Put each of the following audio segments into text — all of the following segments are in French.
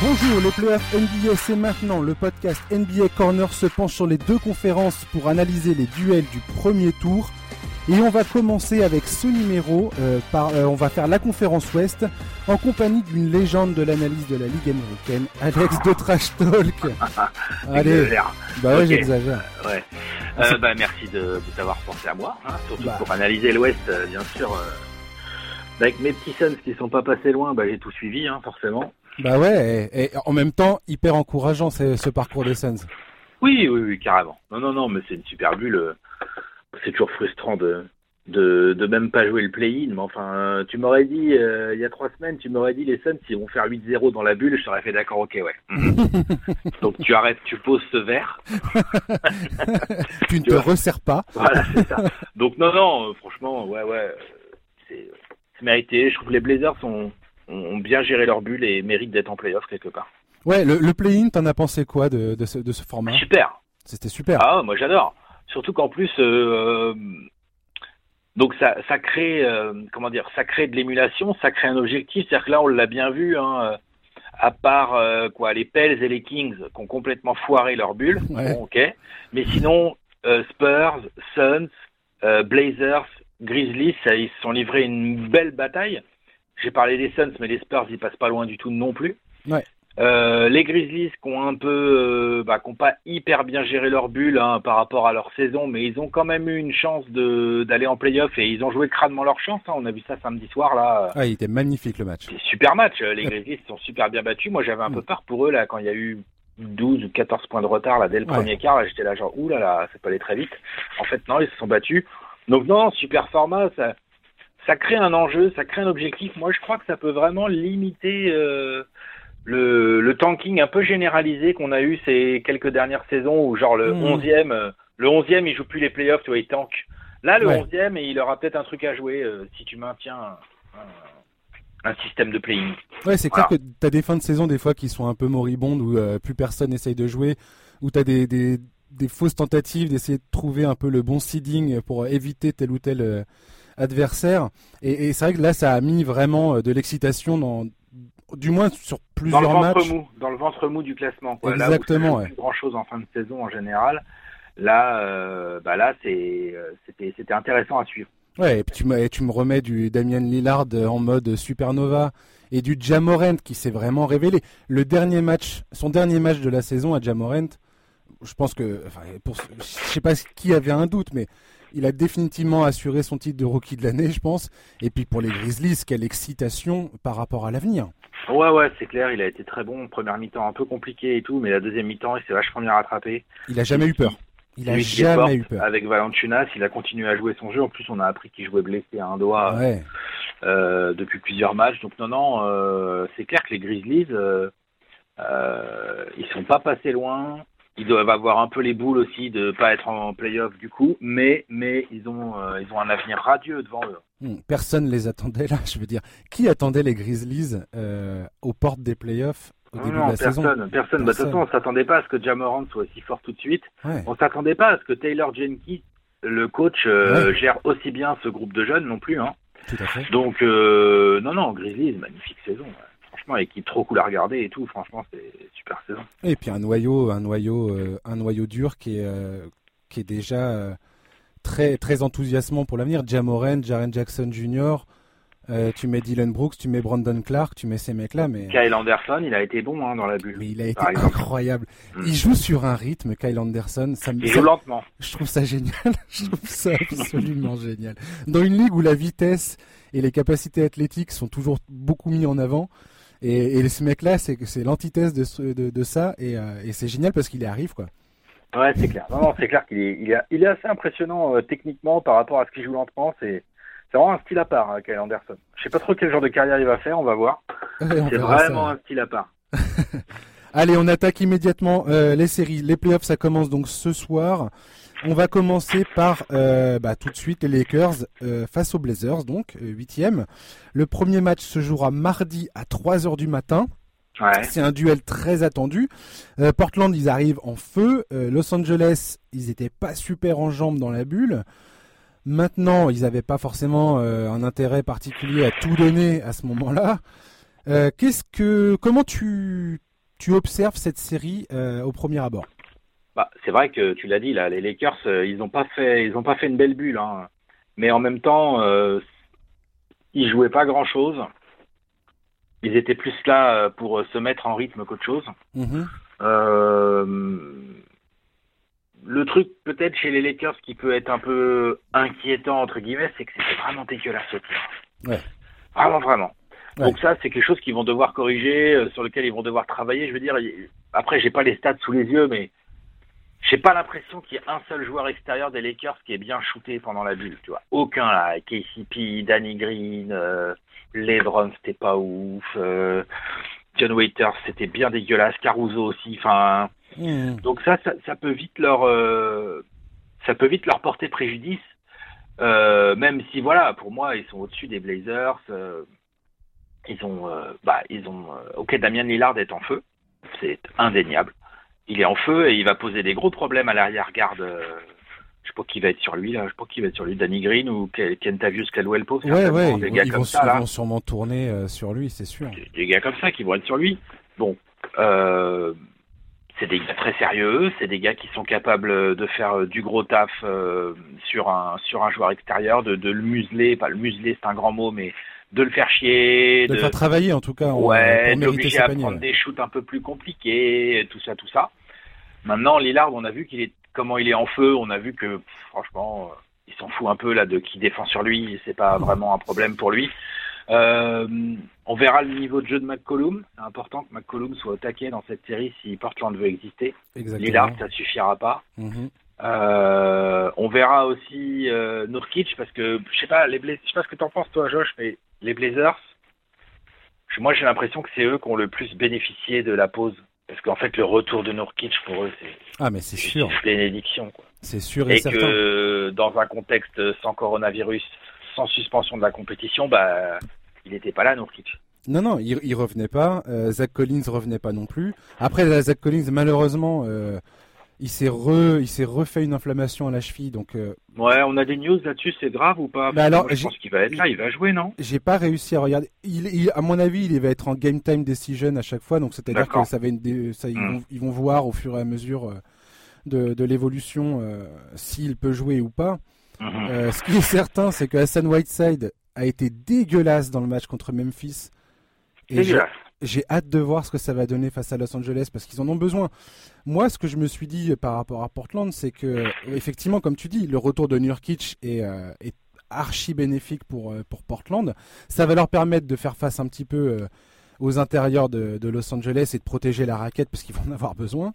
Bonjour, les playoffs NBA, c'est maintenant. Le podcast NBA Corner se penche sur les deux conférences pour analyser les duels du premier tour. Et on va commencer avec ce numéro. Euh, par, euh, on va faire la conférence Ouest en compagnie d'une légende de l'analyse de la Ligue américaine, Alex de Trash Talk. Allez, bah ouais, j'exagère. Ouais. Euh, bah, merci de, de t'avoir pensé à moi, hein, surtout bah. pour analyser l'Ouest, euh, bien sûr. Euh, avec mes petits Suns qui sont pas passés loin, bah, j'ai tout suivi, hein, forcément. Bah ouais, et, et, en même temps, hyper encourageant ce, ce parcours des Suns. Oui, oui, oui, carrément. Non, non, non, mais c'est une super bulle. C'est toujours frustrant de, de, de même pas jouer le play-in. Mais enfin, tu m'aurais dit, euh, il y a trois semaines, tu m'aurais dit les Suns, s'ils vont faire 8-0 dans la bulle, je t'aurais fait d'accord, ok, ouais. Donc tu arrêtes, tu poses ce verre. tu ne te resserres pas. Voilà, c'est ça. Donc non, non, franchement, ouais, ouais, c'est mérité. Je trouve que les Blazers ont, ont bien géré leur bulle et méritent d'être en playoff quelque part. Ouais, le, le play-in, t'en as pensé quoi de, de, ce, de ce format? Super. C'était super. Ah, moi j'adore. Surtout qu'en plus, euh, donc ça, ça crée, euh, comment dire, ça crée de l'émulation, ça crée un objectif. C'est-à-dire que là, on l'a bien vu, hein, à part euh, quoi, les Pels et les Kings qui ont complètement foiré leur bulle. Ouais. Bon, ok. Mais sinon, euh, Spurs, Suns, euh, Blazers, Grizzlies, ça, ils se sont livrés une belle bataille. J'ai parlé des Suns, mais les Spurs, ils passent pas loin du tout non plus. Ouais. Euh, les Grizzlies qui ont un peu, euh, bah, qui ont pas hyper bien géré leur bulle hein, par rapport à leur saison, mais ils ont quand même eu une chance de d'aller en playoff et ils ont joué crânement leur chance. Hein. On a vu ça samedi soir là. Ah, il était magnifique le match. Super match. Les Grizzlies sont super bien battus. Moi, j'avais un peu peur pour eux là quand il y a eu 12 ou 14 points de retard là dès le Ouais. premier quart. J'étais là genre ouh là là, c'est pas allé très vite. En fait, non, ils se sont battus. Donc non, super format. Ça, ça crée un enjeu, ça crée un objectif. Moi, je crois que ça peut vraiment limiter. Euh, le, le tanking un peu généralisé qu'on a eu ces quelques dernières saisons où genre le Mmh. 11e euh, le 11e il joue plus les playoffs tu vois il tank là le Ouais. 11e et il aura peut-être un truc à jouer euh, si tu maintiens un, un- un système de playing Ouais, c'est clair que t'as des fins de saison des fois qui sont un peu moribondes où euh, plus personne essaye de jouer, où t'as des, des, des fausses tentatives d'essayer de trouver un peu le bon seeding pour éviter tel ou tel adversaire. Et, et c'est vrai que là, ça a mis vraiment euh, de l'excitation dans, du moins sur dans le plusieurs ventre matchs. mou dans le ventre mou du classement quoi. Exactement, là où grand chose en fin de saison en général là euh, bah là euh, c'était intéressant à suivre Ouais, et puis tu, me- et tu me remets du Damien Lillard en mode supernova et du Jamorant qui s'est vraiment révélé. Le dernier match, son dernier match de la saison à Jamorant, je pense que, enfin, pour, je sais pas qui avait un doute, mais il a définitivement assuré son titre de rookie de l'année, je pense. Et puis pour les Grizzlies, quelle excitation par rapport à l'avenir. ouais ouais c'est clair il a été très bon première mi-temps un peu compliqué et tout mais la deuxième mi-temps il s'est vachement bien rattrapé Il a jamais eu peur. Il a Lui jamais eu peur. Avec Valanciunas, il a continué à jouer son jeu. En plus, on a appris qu'il jouait blessé à un doigt Ouais. euh, depuis plusieurs matchs. Donc non, non, euh, c'est clair que les Grizzlies, euh, euh, ils sont pas passés loin. Ils doivent avoir un peu les boules aussi de pas être en playoff du coup, mais mais ils ont euh, ils ont un avenir radieux devant eux. Hmm, Personne les attendait là, je veux dire. Qui attendait les Grizzlies euh, aux portes des playoffs au début non, de la saison? personne, personne. Bah, De toute Personne. façon, on s'attendait pas à ce que Jamorant soit aussi fort tout de suite. Ouais. On s'attendait pas à ce que Taylor Jenkins, le coach, euh, Ouais. gère aussi bien ce groupe de jeunes non plus. Hein. Tout à fait. Donc, non, non, Grizzlies, magnifique saison. ouais. Franchement, équipe trop cool à regarder et tout. Franchement, c'est super saison. Et puis un noyau, un noyau, euh, un noyau dur qui est, euh, qui est déjà euh, très, très enthousiasmant pour l'avenir. Jamoran, Jaren Jackson Jr. tu mets Dylan Brooks, tu mets Brandon Clark, tu mets ces mecs-là, mais, Kyle Anderson, il a été bon hein, dans la bulle. mais il a été incroyable. Mm. Il joue sur un rythme, Kyle Anderson. Ça me, Il joue lentement. je trouve ça génial. je trouve ça absolument génial. Dans une ligue où la vitesse et les capacités athlétiques sont toujours beaucoup mis en avant. Et, et ce mec-là, c'est c'est l'antithèse de, de, de ça, et, euh, et c'est génial parce qu'il y arrive, quoi. Ouais, c'est clair. Non, non, c'est clair qu'il est, il est, il est assez impressionnant euh, techniquement par rapport à ce qu'il joue lentement. C'est, c'est vraiment un style à part, hein, Kyle Anderson. Je sais pas trop quel genre de carrière il va faire, on va voir. Ouais, on C'est ça. vraiment un style à part. Allez, on attaque immédiatement euh, les séries. Les playoffs, ça commence donc ce soir. On va commencer par euh, bah, tout de suite les Lakers euh, face aux Blazers, donc euh, huitième. Le premier match se jouera mardi à 3 heures du matin. Ouais. C'est un duel très attendu. Euh, Portland, ils arrivent en feu. Euh, Los Angeles, ils étaient pas super en jambes dans la bulle. Maintenant, ils n'avaient pas forcément euh, un intérêt particulier à tout donner à ce moment-là. Euh, qu'est-ce que, comment tu tu observes cette série au premier abord? Bah, c'est vrai que tu l'as dit là, les Lakers, ils n'ont pas fait, ils ont pas fait une belle bulle, hein. mais en même temps, ils jouaient pas grand chose. Ils étaient plus là pour se mettre en rythme qu'autre chose. Mm-hmm. le truc peut-être chez les Lakers qui peut être un peu inquiétant entre guillemets, c'est que c'était vraiment dégueulasse au tir. Ouais. Vraiment, vraiment. Donc ça, c'est quelque chose qu'ils vont devoir corriger, euh, sur lequel ils vont devoir travailler. Je veux dire, après, j'ai pas les stats sous les yeux, mais j'ai pas l'impression qu'il y ait un seul joueur extérieur des Lakers qui ait bien shooté pendant la bulle, tu vois. Aucun là. KCP, Danny Green, euh, LeBron, c'était pas ouf. Euh, John Waiters, c'était bien dégueulasse. Caruso aussi. Enfin, mmh. donc ça, ça, peut vite leur, euh, ça peut vite leur porter préjudice. Euh, même si voilà, pour moi, ils sont au-dessus des Blazers. Ils ont, bah, ils ont. ok, Damien Lillard est en feu, c'est indéniable. Il est en feu et il va poser des gros problèmes à l'arrière-garde. je sais pas qui va être sur lui là. Je sais pas qui va être sur lui, Danny Green ou Kentavius Caldwell Pope. Ouais, ouais. Des ils, gars comme vont, ça, ils vont sûrement tourner sur lui, c'est sûr. Des, des, gars comme ça qui vont être sur lui. Bon. Euh, c'est des gars très sérieux, c'est des gars qui sont capables de faire euh, du gros taf euh, sur un sur un joueur extérieur, de, de le museler, pas le museler c'est un grand mot, mais de le faire chier, de, le faire travailler en tout cas, ouais, d'obliger à prendre des shoots un peu plus compliqués, tout ça, tout ça. Maintenant, Lillard, on a vu qu'il est comment il est en feu, on a vu que franchement, euh, il s'en fout un peu là de qui défend sur lui, c'est pas vraiment un problème pour lui. Euh, on verra le niveau de jeu de McCollum. C'est important que McCollum soit au taquet dans cette série si Portland veut exister. Exactement. Lillard, ça suffira pas. Mhm. Euh, on verra aussi euh, Nurkic parce que je sais pas les Blazers, je sais pas ce que t'en penses toi Josh, mais les Blazers, moi j'ai l'impression que c'est eux qui ont le plus bénéficié de la pause parce qu'en fait le retour de Nurkic pour eux c'est ah mais c'est sûr une bénédiction. C'est sûr et, et que dans un contexte sans coronavirus, sans suspension de la compétition, bah il n'était pas là, Nourkic. Non, non, il, il revenait pas. Euh, Zach Collins revenait pas non plus. Après, Zach Collins, malheureusement, euh, il s'est re, il s'est refait une inflammation à la cheville, donc. Euh, ouais, on a des news là-dessus, c'est grave ou pas? Alors, Je pense qu'il va être là, il va jouer, non? J'ai pas réussi à regarder. Il, à mon avis, il va être en game time decision à chaque fois, donc c'est-à-dire que ça va une, ça, hmm. ils, vont, voir au fur et à mesure de, de l'évolution s'il peut jouer ou pas. Hmm. ce qui est certain, c'est que Hassan Whiteside a été dégueulasse dans le match contre Memphis. Et j'ai hâte de voir ce que ça va donner face à Los Angeles parce qu'ils en ont besoin. Moi, ce que je me suis dit par rapport à Portland, c'est que, effectivement, comme tu dis, le retour de Nurkic est, euh, est archi bénéfique pour, euh, pour Portland. Ça va leur permettre de faire face un petit peu euh, aux intérieurs de, de, Los Angeles et de protéger la raquette parce qu'ils vont en avoir besoin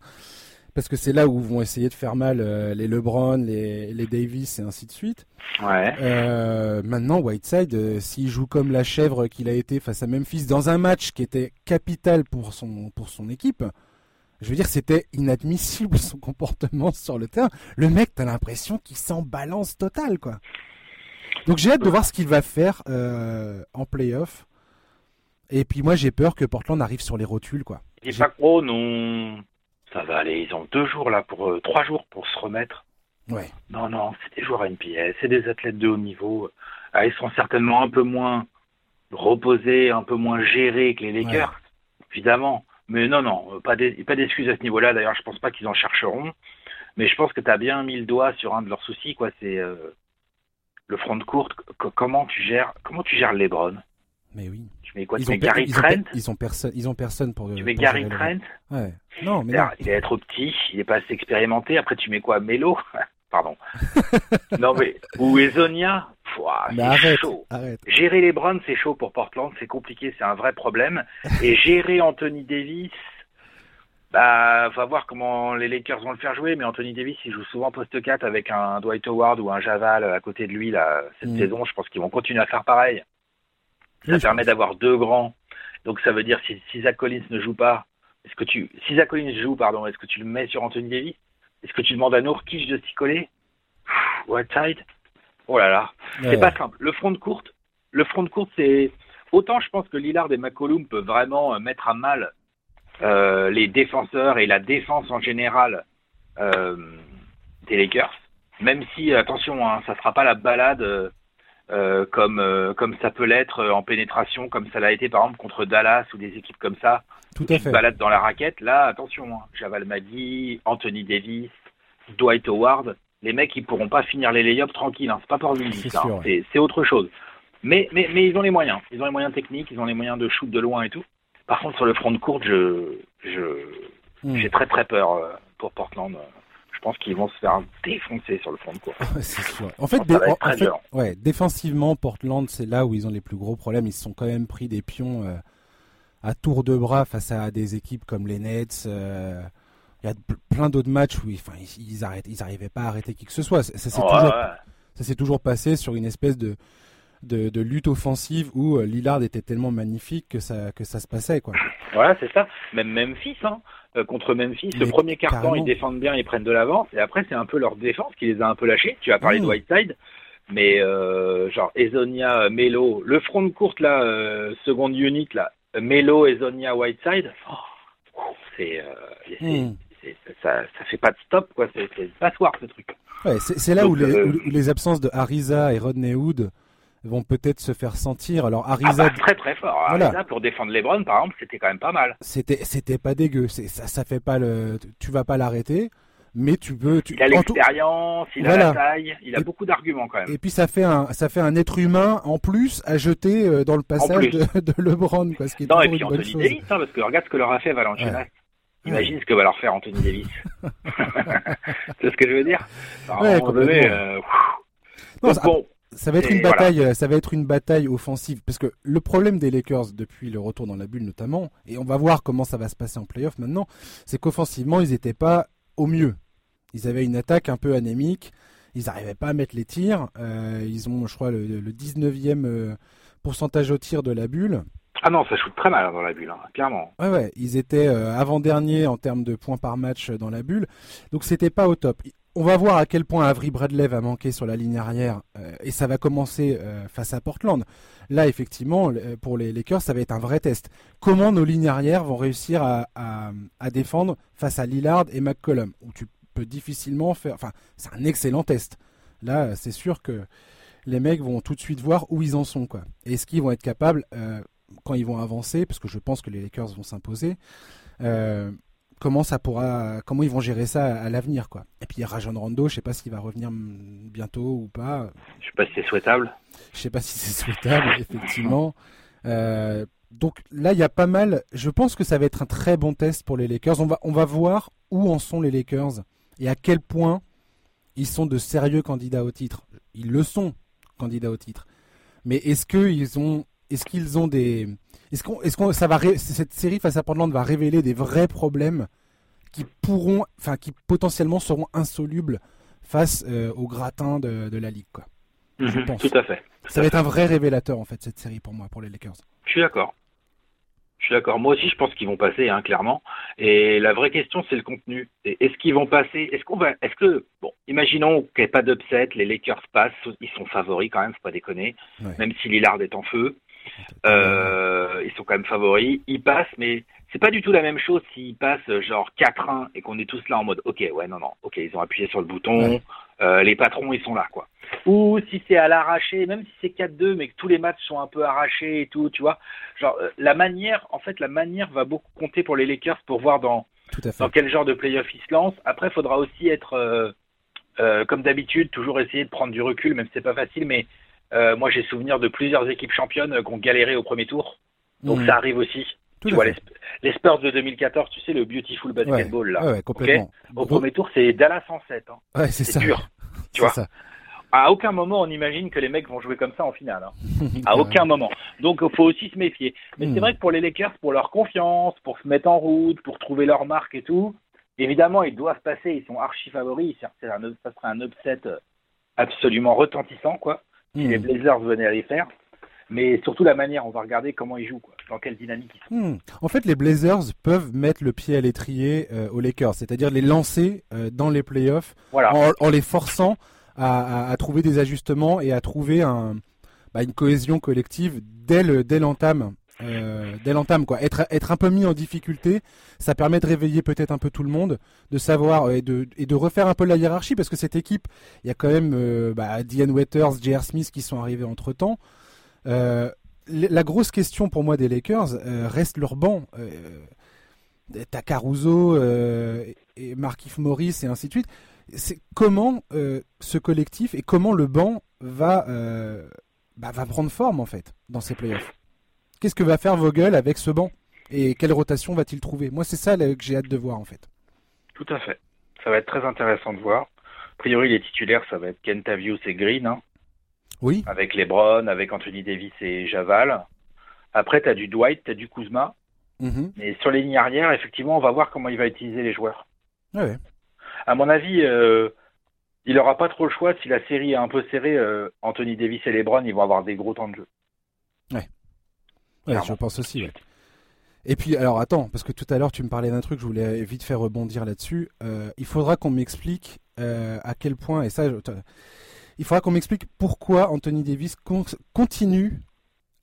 parce que c'est là où vont essayer de faire mal euh, les LeBron, les, les Davis et ainsi de suite. Ouais. Euh, maintenant, Whiteside, euh, s'il joue comme la chèvre qu'il a été face à Memphis dans un match qui était capital pour son pour son équipe, je veux dire, c'était inadmissible son comportement sur le terrain. Le mec, t'as l'impression qu'il s'en balance total, quoi. Donc j'ai hâte de voir ce qu'il va faire en playoff. Et puis moi, j'ai peur que Portland arrive sur les rotules, quoi. Il est pas gros, non ça va aller. Ils ont deux jours là pour euh, trois jours pour se remettre. Ouais. Non, non, c'est des joueurs NPS, c'est des athlètes de haut niveau. Ah, ils seront certainement un peu moins reposés, un peu moins gérés que les Lakers, évidemment. Mais non, non, pas d'excuses à ce niveau-là. D'ailleurs, je pense pas qu'ils en chercheront. Mais je pense que tu as bien mis le doigt sur un de leurs soucis, quoi. C'est euh, le front de courte. Comment tu gères, comment tu gères LeBron? Mais oui. Tu mets quoi ils Tu mets Gary Trent ils ont, personne, ils ont personne pour. Tu mets Gary Trent Ouais. Non, mais. il est trop petit, il est pas assez expérimenté. Après, tu mets quoi Melo Pardon. non, mais. Ou Ezonia c'est chaud. Arrête. Gérer les Browns, c'est chaud pour Portland, c'est compliqué, c'est un vrai problème. Et gérer Anthony Davis, bah, va voir comment les Lakers vont le faire jouer, mais Anthony Davis, il joue souvent poste 4 avec un Dwight Howard ou un Javal à côté de lui, là, cette mm. saison. Je pense qu'ils vont continuer à faire pareil. Ça permet d'avoir deux grands. Donc ça veut dire si, si Zach Collins ne joue pas, est-ce que tu, si Zach Collins joue, pardon, est-ce que tu le mets sur Anthony Davis? Est-ce que tu demandes à Nourkic de s'y coller? Whiteside Oh là là, c'est pas simple. Le front de courte, le front de courte, c'est autant je pense que Lillard et McCollum peuvent vraiment euh, mettre à mal euh, les défenseurs et la défense en général euh, des Lakers. Même si, attention, hein, ça sera pas la balade. Euh, comme euh, comme ça peut l'être en pénétration, comme ça l'a été par exemple contre Dallas ou des équipes comme ça. Tout à qui se fait. baladent dans la raquette. Là, attention, hein, Javal Madi, Anthony Davis, Dwight Howard, les mecs ils pourront pas finir les lay-ups tranquilles. Hein. C'est pas pour C'est hein. C'est c'est autre chose. Mais, mais mais ils ont les moyens. Ils ont les moyens techniques, ils ont les moyens de shoot de loin et tout. Par contre, sur le front de courte, je je Hmm. j'ai très très peur euh, pour Portland. Je pense qu'ils vont se faire défoncer sur le front de. Ouais, c'est sûr. En fait, dé- en- ouais, défensivement, Portland, c'est là où ils ont les plus gros problèmes. Ils se sont quand même pris des pions euh, à tour de bras face à des équipes comme les Nets. euh, Il y a plein d'autres matchs où ils, enfin, ils, arrêtent, ils arrivaient pas à arrêter qui que ce soit. Ça, s'est toujours, ouais. passé sur une espèce de, de, de lutte offensive où euh, Lillard était tellement magnifique que ça, que ça se passait, quoi. Voilà, c'est ça. Même Memphis, hein. Euh, contre Memphis, le premier carrément. ils défendent bien, ils prennent de l'avance, et après, c'est un peu leur défense qui les a un peu lâchés. Tu as parlé Mmh. de Whiteside, mais euh, genre Ezonia, Melo, le front de courte, là, euh, seconde unit, là, Melo, Ezonia, Whiteside, oh, c'est, euh, c'est- ça, ça fait pas de stop, quoi. C'est c'est passoire, ce truc. Ouais, c'est là Donc, où les, où- où les absences de Ariza et Rodney Hood vont peut-être se faire sentir. Alors Ah Ariza, bah, très très fort. Voilà. Ariza, pour défendre LeBron, par exemple, c'était quand même pas mal. c'était c'était pas dégueu. C'est ça, ça fait pas le, tu vas pas l'arrêter, mais tu peux. Tu, Il a l'expérience, il Voilà. a la taille, il a Et- beaucoup d'arguments quand même. et puis ça fait un ça fait un être humain en plus à jeter euh, dans le passage de, de LeBron, quoi, ce qui est Non, et puis une bonne Anthony chose. Davis, hein, parce que regarde ce que leur a fait Valanciunas. Ouais. Imagine ce que va leur faire Anthony Davis. c'est ce que je veux dire À un Ouais, moment donné, euh. Non, Donc bon, Ça va être une bataille, euh, ça va être une bataille offensive parce que le problème des Lakers depuis le retour dans la bulle notamment, et on va voir comment ça va se passer en playoff maintenant, c'est qu'offensivement ils n'étaient pas au mieux. Ils avaient une attaque un peu anémique, ils n'arrivaient pas à mettre les tirs. euh, ils ont, je crois, le, le 19e euh, pourcentage au tir de la bulle. ah non, ça shoot très mal hein, dans la bulle, hein, clairement. Ouais, ouais, ils étaient euh, avant-dernier en termes de points par match dans la bulle, donc c'était pas au top. On va voir à quel point Avery Bradley va manquer sur la ligne arrière, euh, et ça va commencer euh, face à Portland. Là, effectivement, le- pour les Lakers, ça va être un vrai test. Comment nos lignes arrières vont réussir à, défendre face à Lillard et McCollum, où tu peux difficilement faire. Enfin, c'est un excellent test. Là, c'est sûr que les mecs vont tout de suite voir où ils en sont, quoi. Est-ce qu'ils vont être capables, euh, quand ils vont avancer, parce que je pense que les Lakers vont s'imposer, euh, comment ça pourra, comment ils vont gérer ça à, l'avenir, quoi. Et puis Rajon Rondo, je sais pas s'il va revenir bientôt ou pas. Je sais pas si c'est souhaitable. Je sais pas si c'est souhaitable, effectivement. Euh, donc là, il y a pas mal. Je pense que ça va être un très bon test pour les Lakers. On va, on va voir où en sont les Lakers et à quel point ils sont de sérieux candidats au titre. Ils le sont, candidats au titre. Mais est-ce qu'ils ont, est-ce qu'ils ont des, est-ce qu'on, est-ce qu'on, ça va, ré- cette série face à Portland va révéler des vrais problèmes qui pourront, enfin, qui potentiellement seront insolubles face euh, au gratin de, de la ligue, quoi. Je Mhm, pense. Tout à fait. Tout Ça à va être un vrai révélateur en fait cette série pour moi, pour les Lakers. Je suis d'accord. Je suis d'accord. Moi aussi, je pense qu'ils vont passer, hein, clairement. Et la vraie question, c'est le contenu. Et Est-ce qu'ils vont passer Est-ce qu'on va Est-ce que bon, imaginons qu'il n'y ait pas d'upset, les Lakers passent, ils sont favoris quand même, faut pas déconner. Ouais. Même si Lillard est en feu, euh, ils sont quand même favoris. Ils passent, mais c'est pas du tout la même chose s'ils passent euh, genre 4-1 et qu'on est tous là en mode, ok, ouais, non, non, ok, ils ont appuyé sur le bouton. Ouais. euh, les patrons, ils sont là, quoi. Ou si c'est à l'arraché, même si c'est 4-2, mais que tous les matchs sont un peu arrachés et tout, tu vois. Genre, euh, la manière, en fait, la manière va beaucoup compter pour les Lakers pour voir dans, Tout à fait. dans quel genre de playoff ils se lancent. Après, il faudra aussi être, comme d'habitude, toujours essayer de prendre du recul, même si c'est pas facile, mais euh, moi, j'ai souvenir de plusieurs équipes championnes qui ont galéré au premier tour. Donc, Mhm. ça arrive aussi. Tout tu vois, les, Sp- les Spurs de 2014, tu sais, le Beautiful Basketball, là. Ouais, ouais, complètement. Au premier tour, c'est Dallas en 7. Hein. Ouais, c'est dur. Tu vois. ça. À aucun moment, on imagine que les mecs vont jouer comme ça en finale. hein. À aucun moment. Donc, il faut aussi se méfier. Mais c'est vrai que pour les Lakers, pour leur confiance, pour se mettre en route, pour trouver leur marque et tout, évidemment, ils doivent passer. Ils sont archi favoris. Un- Ça serait un upset euh, absolument retentissant, quoi. Si Hmm. les Blazers venaient à les faire. Mais surtout la manière, on va regarder comment ils jouent, quoi. Dans quelle dynamique ils sont. Hmm. En fait, les Blazers peuvent mettre le pied à l'étrier euh, aux Lakers, c'est-à-dire les lancer euh, dans les playoffs Voilà. en, en les forçant à, à- à trouver des ajustements et à trouver un, bah, une cohésion collective dès le- dès l'entame euh, dès l'entame quoi. Être être un peu mis en difficulté, ça permet de réveiller peut-être un peu tout le monde, de savoir et de et de refaire un peu la hiérarchie parce que cette équipe, il y a quand même euh, bah, Diane Waiters, J.R. Smith qui sont arrivés entre temps. Euh, la grosse question pour moi des Lakers reste leur banc. T'as Caruso et Markif Morris et ainsi de suite. C'est comment ce collectif et comment le banc va bah, va prendre forme en fait dans ces playoffs? Qu'est-ce que va faire Vogel avec ce banc? Et quelle rotation va-t-il trouver? Moi, c'est ça que j'ai hâte de voir, en fait. Tout à fait. Ça va être très intéressant de voir. A priori, les titulaires, ça va être Kentavius et Green. Hein. oui. Avec LeBron, avec Anthony Davis et Javal. Après, tu as du Dwight, tu as du Kuzma. Mm Et sur les lignes arrières, effectivement, on va voir comment il va utiliser les joueurs. Ouais. À mon avis, euh, il n'aura pas trop le choix. Si la série est un peu serrée, euh, Anthony Davis et LeBron, ils vont avoir des gros temps de jeu. Ouais. Je pense aussi. Et puis, alors attends, parce que tout à l'heure tu me parlais d'un truc, je voulais vite faire rebondir là-dessus. Euh, il faudra qu'on m'explique euh, à quel point, et ça, il faudra qu'on m'explique pourquoi Anthony Davis continue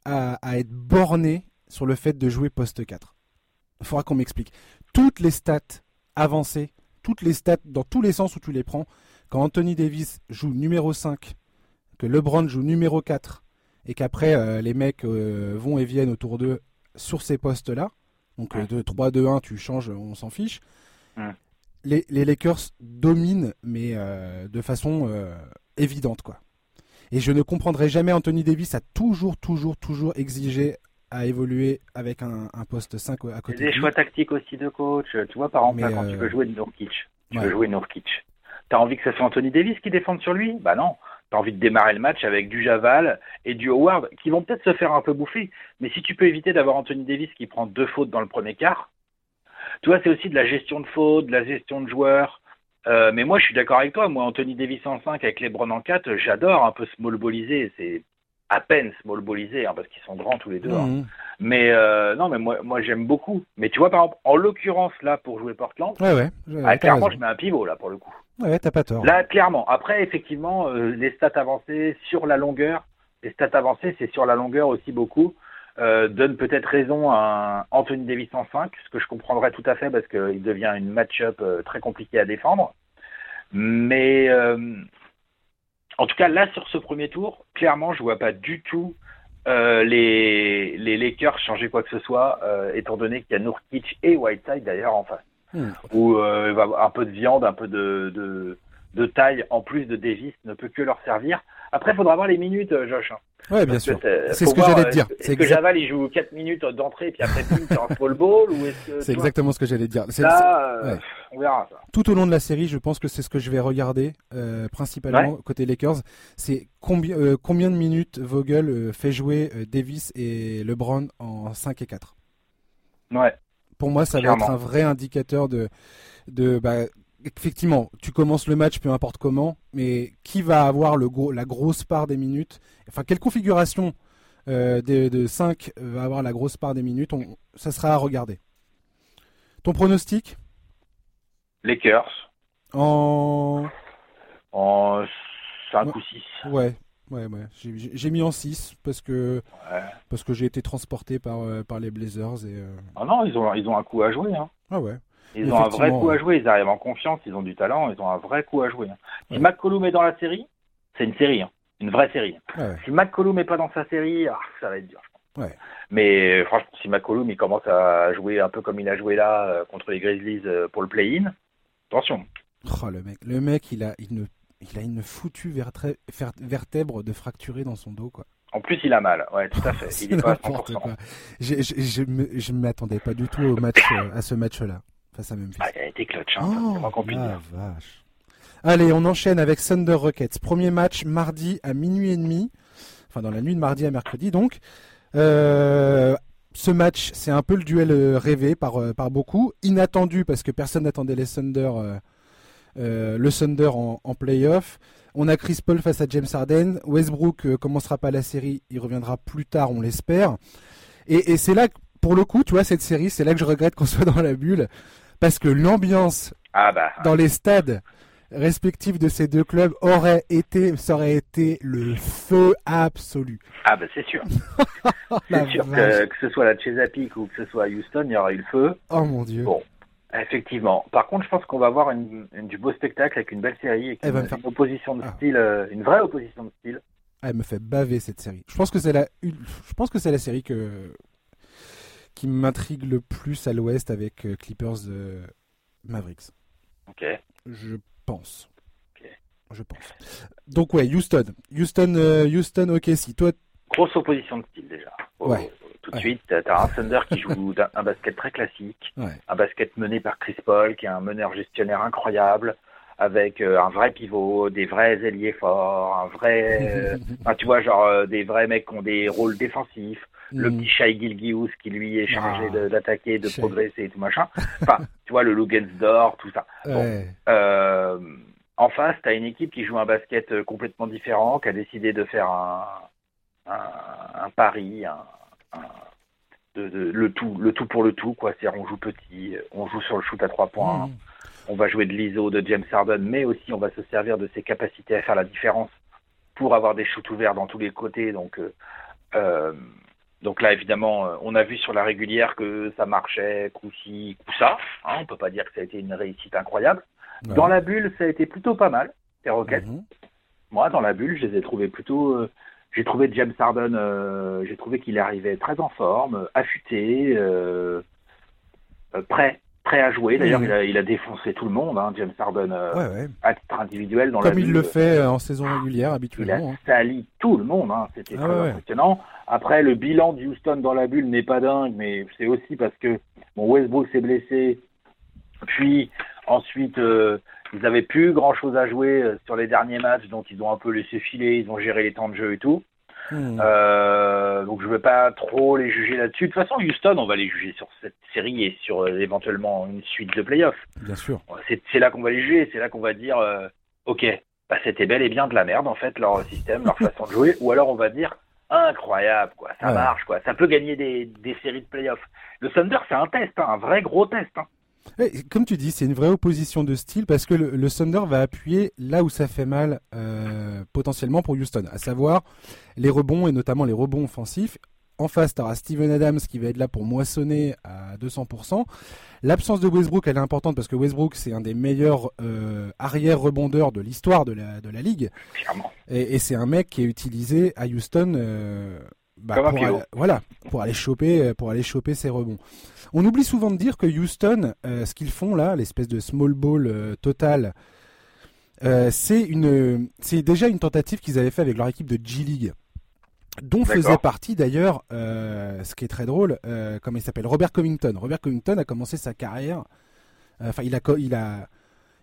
à, être borné sur le fait de jouer poste 4. Il faudra qu'on m'explique. Toutes les stats avancées, toutes les stats dans tous les sens où tu les prends, quand Anthony Davis joue numéro 5, que LeBron joue numéro 4, et qu'après euh, les mecs euh, vont et viennent autour d'eux sur ces postes-là. Donc de 3, 2, 1, tu changes, on s'en fiche. Les, Lakers dominent, mais euh, de façon évidente, quoi. Et je ne comprendrai jamais, Anthony Davis a toujours, toujours, toujours exigé à évoluer avec un, poste 5 à côté. Des choix tactiques aussi de coach. Tu vois, par exemple, quand tu veux jouer Nourkic, tu veux jouer Nourkic. T'as envie que ce soit Anthony Davis qui défende sur lui? Bah non tu as envie de démarrer le match avec du Javal et du Howard qui vont peut-être se faire un peu bouffer. Mais si tu peux éviter d'avoir Anthony Davis qui prend deux fautes dans le premier quart, tu vois, c'est aussi de la gestion de fautes, de la gestion de joueurs. Euh, mais moi, je suis d'accord avec toi. Moi, Anthony Davis en 5 avec LeBron en 4, j'adore un peu small balliser. C'est à peine small balliser hein, parce qu'ils sont grands tous les deux. Hein. Mmh. Mais euh, non, mais moi, moi j'aime beaucoup. Mais tu vois, par exemple, en l'occurrence, là, pour jouer Portland, ouais, ouais, ah, clairement, je mets un pivot, là, pour le coup. Ouais, t'as pas tort. Là, clairement. Après, effectivement, euh, les stats avancées sur la longueur, les stats avancées, c'est sur la longueur aussi beaucoup, euh, donnent peut-être raison à Anthony Davis en 5, ce que je comprendrais tout à fait parce qu'il devient une match-up euh, très compliquée à défendre. Mais en tout cas, là, sur ce premier tour, clairement, je vois pas du tout les, les Lakers changer quoi que ce soit, étant donné qu'il y a Nourkic et Whiteside d'ailleurs en face. Hmm. Où euh, un peu de viande, un peu de, de, de, taille en plus de Davis ne peut que leur servir. Après, il faudra voir les minutes, euh, Josh. Hein. Ouais, bien sûr. C'est ce que j'allais te dire. Euh, est-ce que Javal il joue 4 minutes d'entrée puis après c'est un ball ou est-ce C'est exactement ce que j'allais dire. Là, on verra ça. Tout au long de la série, je pense que c'est ce que je vais regarder euh, principalement côté Lakers. C'est combien combien de minutes Vogel fait jouer Davis et LeBron en 5 et 4. Ouais. Pour moi, ça va être un vrai indicateur de, de bah, effectivement, tu commences le match peu importe comment, mais qui va avoir le gros, la grosse part des minutes? Enfin, quelle configuration euh, de, 5 va avoir la grosse part des minutes? Ça sera à regarder. Ton pronostic? Lakers. En. En 5 ou 6. Ouais, Ouais, ouais. J'ai mis en 6 parce que, parce que j'ai été transporté par, euh, par les Blazers. Et, euh, Ah non, ils ont, ils ont un coup à jouer. Hein. Ah ouais. Ils ont un vrai coup à jouer, ils arrivent en confiance, ils ont du talent, ils ont un vrai coup à jouer. Hein. Si McCollum est dans la série, c'est une série, hein. une vraie série. Si McCollum n'est pas dans sa série, ah, ça va être dur. Je pense. Mais franchement, si McCollum il commence à jouer un peu comme il a joué là euh, contre les Grizzlies pour le play-in, attention. Oh, le mec, le mec, il a, il ne il a une foutue vertèbre de fracturée dans son dos, quoi. En plus, il a mal, ouais, tout à fait. Il est pas Je, ne m'attendais pas du tout au match, euh, à ce match-là, face à Memphis. Ah, il a été clutch, hein, oh, vache. Allez, on enchaîne avec Thunder Rockets. Premier match mardi à minuit et demi, enfin dans la nuit de mardi à mercredi, donc. Euh, ce match, c'est un peu le duel euh, rêvé par, par beaucoup, inattendu parce que personne n'attendait les Thunder euh, le Thunder en, en playoff. On a Chris Paul face à James Harden. Westbrook euh, commencera pas la série, il reviendra plus tard, on l'espère. Et, c'est là, pour le coup, tu vois, cette série, c'est là que je regrette qu'on soit dans la bulle, parce que l'ambiance ah bah. dans les stades respectifs de ces deux clubs aurait été, ça aurait été le feu absolu. Ah ben c'est sûr. c'est sûr que, que, ce soit la Chesapeake ou que ce soit Houston, il y aurait eu le feu. Oh mon dieu. Bon, effectivement. Par contre, je pense qu'on va avoir une, du beau spectacle avec une belle série, et une, opposition de ah. style, euh, une vraie opposition de style. elle me fait baver cette série. Je pense que c'est la, je pense que c'est la série que qui m'intrigue le plus à l'Ouest avec euh, Clippers euh, Mavericks. Ok. Je pense. Je pense. Donc ouais, Houston, Houston, euh, Houston, ok, si toi. Grosse opposition de style déjà. ouais. Tout de suite, t'as un Thunder qui joue un basket très classique, un basket mené par Chris Paul, qui est un meneur gestionnaire incroyable, avec euh, un vrai pivot, des vrais ailiers forts, un vrai, enfin, tu vois, genre euh, des vrais mecs qui ont des rôles défensifs, le mm. petit Shai Gilgius qui lui est chargé ah, d'attaquer, de, progresser et tout machin. Enfin, tu vois, le Lugensdor, tout ça. euh, en face, tu as une équipe qui joue un basket euh, complètement différent, qui a décidé de faire un, un, un pari, un, de, de, le tout, le tout pour le tout, quoi. C'est-à-dire, on joue petit, on joue sur le shoot à trois points, mm. on va jouer de l'ISO de James Harden, mais aussi on va se servir de ses capacités à faire la différence pour avoir des shoots ouverts dans tous les côtés. Donc, euh, euh donc là, évidemment, euh, on a vu sur la régulière que ça marchait, coup-ci, coup-ça. Hein, on peut pas dire que ça a été une réussite incroyable. Dans la bulle, ça a été plutôt pas mal, ces roquettes. Mhm. Moi, dans la bulle, je les ai trouvés plutôt... Euh, j'ai trouvé James Harden, euh, j'ai trouvé qu'il arrivait très en forme, affûté, prêt prêt à jouer. D'ailleurs, il, a, il, a, défoncé tout le monde, hein, James Harden, euh, à titre individuel. Dans Comme il le fait euh, en saison régulière, habituellement. Il a hein. sali tout le monde, hein. c'était ah très impressionnant. Après, le bilan de Houston dans la bulle n'est pas dingue, mais c'est aussi parce que bon, Westbrook s'est blessé, puis ensuite, euh, ils n'avaient plus grand-chose à jouer sur les derniers matchs, donc ils ont un peu laissé filer, ils ont géré les temps de jeu et tout. Hmm. Euh, donc je ne veux pas trop les juger là-dessus. De toute façon, Houston, on va les juger sur cette série et sur euh, éventuellement une suite de playoffs. Bien sûr. C'est là qu'on va les juger, c'est là qu'on va dire, euh, ok, bah, c'était bel et bien de la merde en fait leur système, leur façon de jouer, ou alors on va dire incroyable quoi, ça marche quoi, ça peut gagner des, des séries de playoffs. Le Thunder, c'est un test, hein, un vrai gros test. Hein. Comme tu dis, c'est une vraie opposition de style parce que le, Thunder va appuyer là où ça fait mal euh, potentiellement pour Houston, à savoir les rebonds et notamment les rebonds offensifs. En face, tu auras Steven Adams qui va être là pour moissonner à 200%. L'absence de Westbrook, elle est importante parce que Westbrook, c'est un des meilleurs euh, arrière-rebondeurs de l'histoire de la, de la ligue. Et, et c'est un mec qui est utilisé à Houston euh, bah, pour, aller, voilà, pour aller choper, pour aller choper ses rebonds. On oublie souvent de dire que Houston, euh, ce qu'ils font là, l'espèce de small ball euh, total, euh, c'est une, c'est déjà une tentative qu'ils avaient fait avec leur équipe de G League, dont faisait partie d'ailleurs, ce qui est très drôle, comment il s'appelle, Robert Covington. Robert Covington a commencé sa carrière, enfin il a, il a,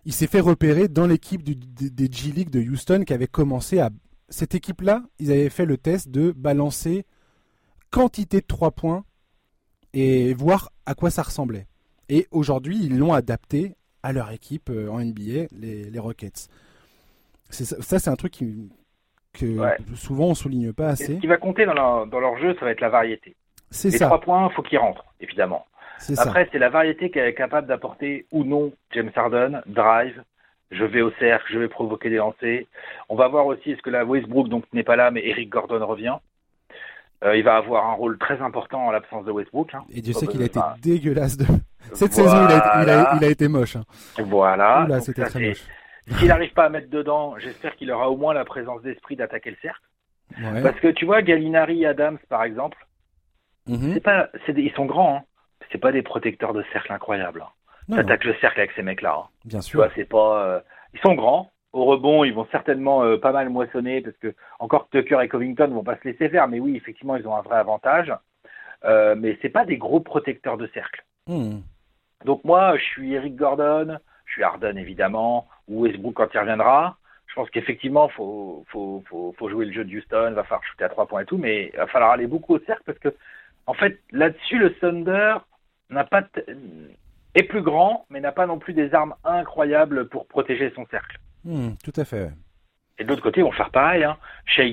il s'est fait repérer dans l'équipe des G League de Houston qui avait commencé à cette équipe-là, ils avaient fait le test de balancer quantité de 3 points et voir à quoi ça ressemblait. Et aujourd'hui, ils l'ont adapté à leur équipe euh, en NBA, les, les Rockets. Ça, c'est un truc que souvent on souligne pas assez. ce qui va compter dans leur, dans leur jeu, ça va être la variété. C'est ça. Les trois points, faut qu'ils rentrent, évidemment. Après, c'est la variété qui est capable d'apporter ou non James Harden, drive, je vais au cercle, je vais provoquer des lancers. On va voir aussi est-ce que la Westbrook donc n'est pas là, mais Eric Gordon revient. Euh, il va avoir un rôle très important en l'absence de Westbrook. Hein. Et Dieu sait qu'il a été dégueulasse. De... Cette saison, il a, il, a, été moche. Hein. Voilà. c'était très moche. S'il n'arrive pas à mettre dedans, j'espère qu'il aura au moins la présence d'esprit d'attaquer le cercle. Parce que tu vois, Gallinari, Adams, par exemple, mm-hmm. c'est pas, ils sont grands. Hein. C'est pas des protecteurs de cercle incroyables. T'attaques le cercle avec ces mecs-là. Hein. Bien sûr. C'est pas. Euh, ils sont grands, au rebond, ils vont certainement euh, pas mal moissonner parce que encore Tucker et Covington vont pas se laisser faire, mais oui, effectivement, ils ont un vrai avantage. Euh, mais c'est pas des gros protecteurs de cercle. Hmm. Donc moi, je suis Eric Gordon, je suis Harden évidemment, ou Westbrook quand il reviendra. Je pense qu'effectivement, faut, faut, faut, faut, jouer le jeu de Houston, va falloir shooter à trois points et tout, mais il va falloir aller beaucoup au cercle parce que, en fait, là-dessus, le Thunder n'a pas est plus grand, mais n'a pas non plus des armes incroyables pour protéger son cercle. Hmm, tout à fait. Et de l'autre côté, ils vont faire pareil. Hein. Shea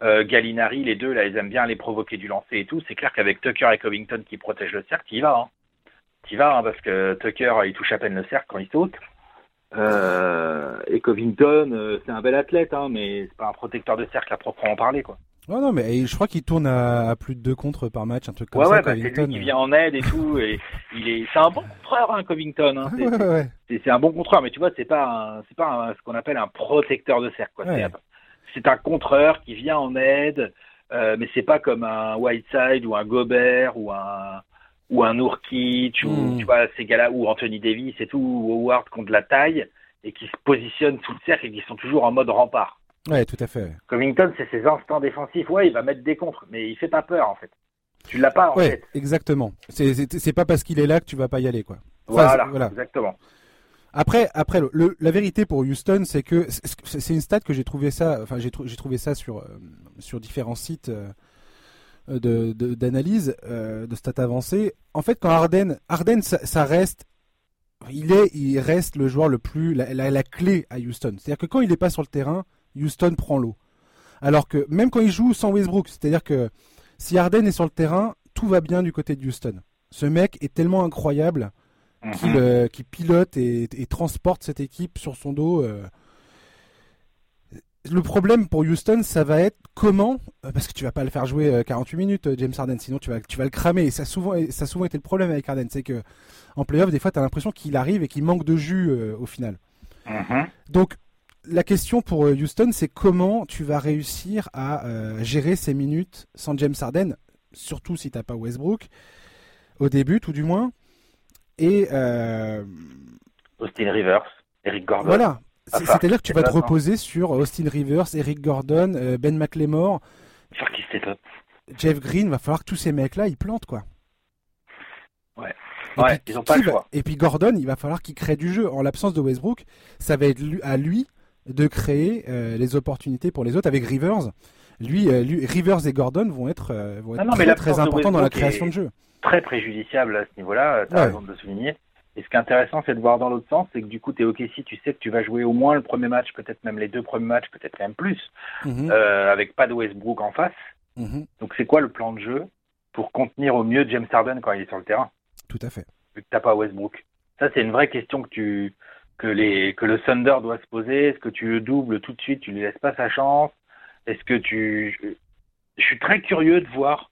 euh, Gallinari, les deux, là, ils aiment bien les provoquer du lancer et tout. C'est clair qu'avec Tucker et Covington qui protègent le cercle, il va. Hein. Tu vas, hein, parce que Tucker, il touche à peine le cercle quand il saute. et Covington, c'est un bel athlète, hein, mais c'est pas un protecteur de cercle à proprement parler, quoi. Ouais, non, mais je crois qu'il tourne à, plus de deux contres par match, un truc comme ça. Ouais, bah, c'est lui qui vient en aide et tout. Et il est, c'est un bon contreur, hein, Covington. Hein. C'est, c'est, un bon contreur, mais tu vois, c'est pas, c'est pas ce qu'on appelle un protecteur de cercle. Quoi. C'est, un contreur qui vient en aide, euh, mais c'est pas comme un Whiteside ou un Gobert ou un ou un ou hmm. tu vois ces gars-là ou Anthony Davis et tout ou Howard qui ont de la taille et qui se positionnent sous le cercle et qui sont toujours en mode rempart. Ouais, tout à fait. Covington, c'est ses instants défensifs. Ouais, il va mettre des contres, mais il fait pas peur en fait. Tu l'as pas en ouais, exactement. C'est pas parce qu'il est là que tu vas pas y aller, quoi. voilà, exactement. Après, après, le, la vérité pour Houston, c'est que c'est une stat que j'ai trouvé ça. Enfin, j'ai trouvé ça sur euh, sur différents sites euh, de d'analyse euh, de, stats avancées. En fait, quand Harden, Harden, ça, reste, il est, il reste le joueur le plus la, la, la clé à Houston. C'est-à-dire que quand il n'est pas sur le terrain, Houston prend l'eau. Alors que même quand il joue sans Westbrook, c'est-à-dire que si Harden est sur le terrain, tout va bien du côté de Houston. Ce mec est tellement incroyable qu'il mhm. euh, pilote et, transporte cette équipe sur son dos. Euh. Le problème pour Houston, ça va être comment, euh, parce que tu vas pas le faire jouer 48 minutes, James Harden, sinon tu vas, tu vas le cramer. Et ça a souvent, ça souvent été le problème avec Harden, c'est que en playoff, des fois, tu as l'impression qu'il arrive et qu'il manque de jus au final. Mhm. Donc, la question pour euh, Houston, c'est comment tu vas réussir à euh, gérer ces minutes sans James Harden, surtout si t'as pas Westbrook, au début tout du moins. Et euh, Austin Rivers, Eric Gordon. Voilà. C'est-à-dire que tu vas te reposer sur Austin Rivers, Eric Gordon, Ben McLemore, Jeff Green. Va falloir que tous ces mecs-là ils plantent quoi. Ouais. ouais, ils ont pas le choix. Et puis Gordon, il va falloir qu'il crée du jeu. En l'absence de Westbrook, ça va être à lui de créer euh, les opportunités pour les autres avec Rivers. Lui, euh, lui Rivers et Gordon vont être, euh, vont être très, importants dans la création de jeu. Très préjudiciable à ce niveau-là, tu as raison de le souligner. Et ce qui est intéressant, c'est de voir dans l'autre sens, c'est que du coup, tu es OK si tu sais que tu vas jouer au moins le premier match, peut-être même les deux premiers matchs, peut-être même plus, mhm. avec pas de Westbrook en face. Mhm. Donc, c'est quoi le plan de jeu pour contenir au mieux James Harden quand il est sur le terrain? Tout à fait. Vu que t'as pas Westbrook. Ça, c'est une vraie question que tu, que, les, que le Thunder doit se poser Est-ce que tu le doubles tout de suite, tu lui laisses pas sa chance? Est-ce que tu... Je suis très curieux de voir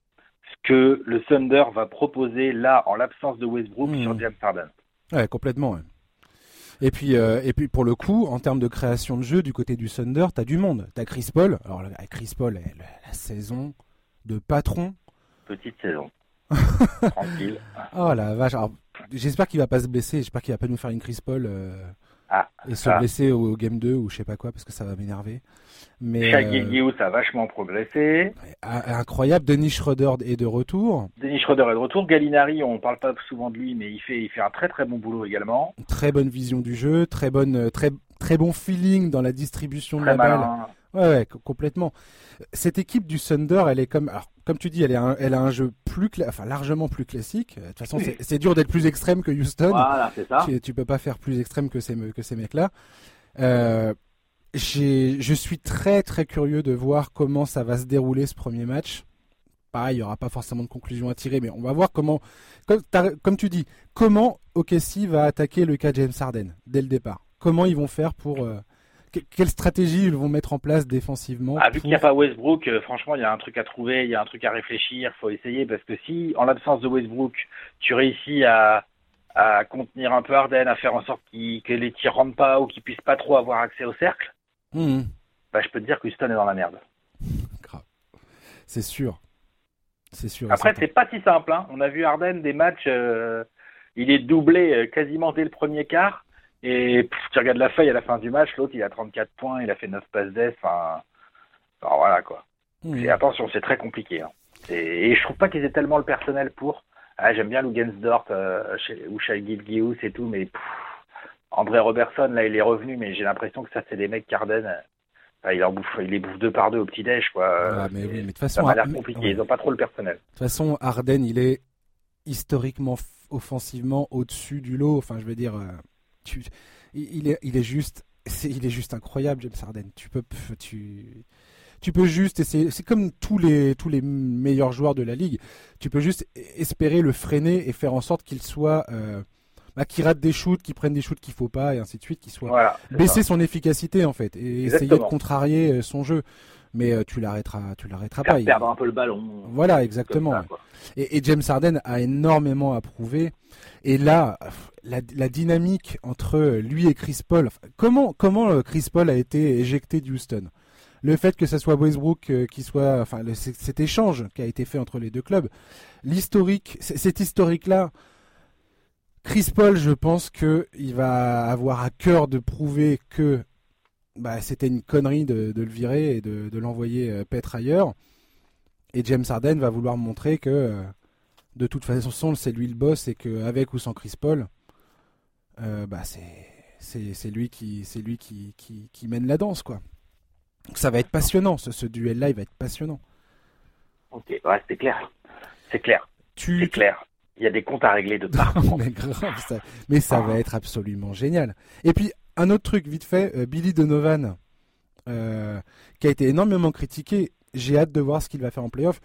ce que le Thunder va proposer là, en l'absence de Westbrook, sur hmm. James Harden. Ouais, complètement. Et puis, euh, et puis pour le coup, en termes de création de jeu du côté du Thunder, tu as du monde. Tu as Chris Paul. Alors, Chris Paul, la, la saison de patron. Petite saison. Tranquille. Oh la vache. J'espère qu'il va pas se blesser. J'espère qu'il va pas nous faire une Chris Paul euh, ah, et se blesser au, game 2 ou je sais pas quoi parce que ça va m'énerver. Mais euh, ça a vachement progressé. Incroyable. Denis Schroeder est de retour. Denis Schroeder est de retour. Gallinari, on parle pas souvent de lui, mais il fait, il fait un très très bon boulot également. Très bonne vision du jeu, très bonne, euh, très très bon feeling dans la distribution de la balle. Ouais, ouais, complètement. Cette équipe du Thunder, elle est comme, alors, comme tu dis, elle, est elle a un jeu plus, enfin, largement plus classique. De toute façon, c'est dur d'être plus extrême que Houston. Voilà, c'est ça. Tu, peux pas faire plus extrême que ces, que ces mecs-là. Euh, je suis très très curieux de voir comment ça va se dérouler ce premier match. Pareil, il n'y aura pas forcément de conclusion à tirer, mais on va voir comment, comme, comme tu dis, comment OKC va attaquer le cas James Harden dès le départ. Comment ils vont faire pour, euh, quelle stratégie ils vont mettre en place défensivement ah, Vu qu'il n'y a pas Westbrook, euh, franchement, il y a un truc à trouver, il y a un truc à réfléchir, il faut essayer, parce que si, en l'absence de Westbrook, tu réussis à, à contenir un peu Harden, à faire en sorte que les tirs rentrent pas ou qu'ils puissent pas trop avoir accès au cercle, mmh. bah, je peux te dire que Houston est dans la merde. C'est sûr. C'est sûr. Après, c'est pas si simple. Hein. On a vu Harden des matchs, euh, il est doublé euh, quasiment dès le premier quart. Et tu regardes la feuille à la fin du match, l'autre il a 34 points, il a fait 9 passes d'ess, enfin, voilà quoi. Mmh. attention, c'est très compliqué. Hein. Et, je trouve pas qu'ils aient tellement le personnel pour. Ah, j'aime bien Lugensdort euh, ou Shai Gilgius et tout, mais André Robertson, là, il est revenu, mais j'ai l'impression que ça, c'est des mecs Carden. il, en bouffe, il les bouffe deux par deux au petit-déj, quoi. Ah, mais oui, mais de toute façon, ça a l'air compliqué. Ils ont pas trop le personnel. De toute façon, Arden, il est historiquement, offensivement au-dessus du lot. Enfin, je veux dire, il, est, juste, il est juste incroyable, James Harden. Tu peux, tu, peux juste essayer. C'est comme tous les, tous les meilleurs joueurs de la ligue. Tu peux juste espérer le freiner et faire en sorte qu'il soit. Euh, bah, qui rate des shoots, qui prennent des shoots qu'il faut pas et ainsi de suite, qui soit Voilà. baisser ça. son efficacité en fait et essayer de contrarier euh, son jeu. Mais euh, tu l'arrêteras, tu l'arrêteras pas. Il- perdre un peu le ballon. Voilà, exactement. ça. Et, et James Harden a énormément à prouver. Et là, la, la dynamique entre lui et Chris Paul, comment comment euh, Chris Paul a été éjecté de Houston? Le fait que ce soit Westbrook qui soit, enfin, le- cet échange qui a été fait entre les deux clubs, l'historique, cet historique-là, Chris Paul, je pense que il va avoir à cœur de prouver que bah, c'était une connerie de, de le virer et de, de l'envoyer euh, paître ailleurs. Et James Harden va vouloir montrer que euh, de toute façon c'est lui le boss et qu'avec ou sans Chris Paul, euh, bah, c'est lui qui lui qui, qui, qui mène la danse quoi. Donc ça va être passionnant ce, ce duel là il va être passionnant. Ok, ouais, c'est clair. C'est clair. Tu C'est clair. Il y a des comptes à régler de partout. mais grave, ça, mais ça va être absolument génial. Et puis un autre truc vite fait, euh, Billy Donovan, euh, qui a été énormément critiqué. J'ai hâte de voir ce qu'il va faire en playoff.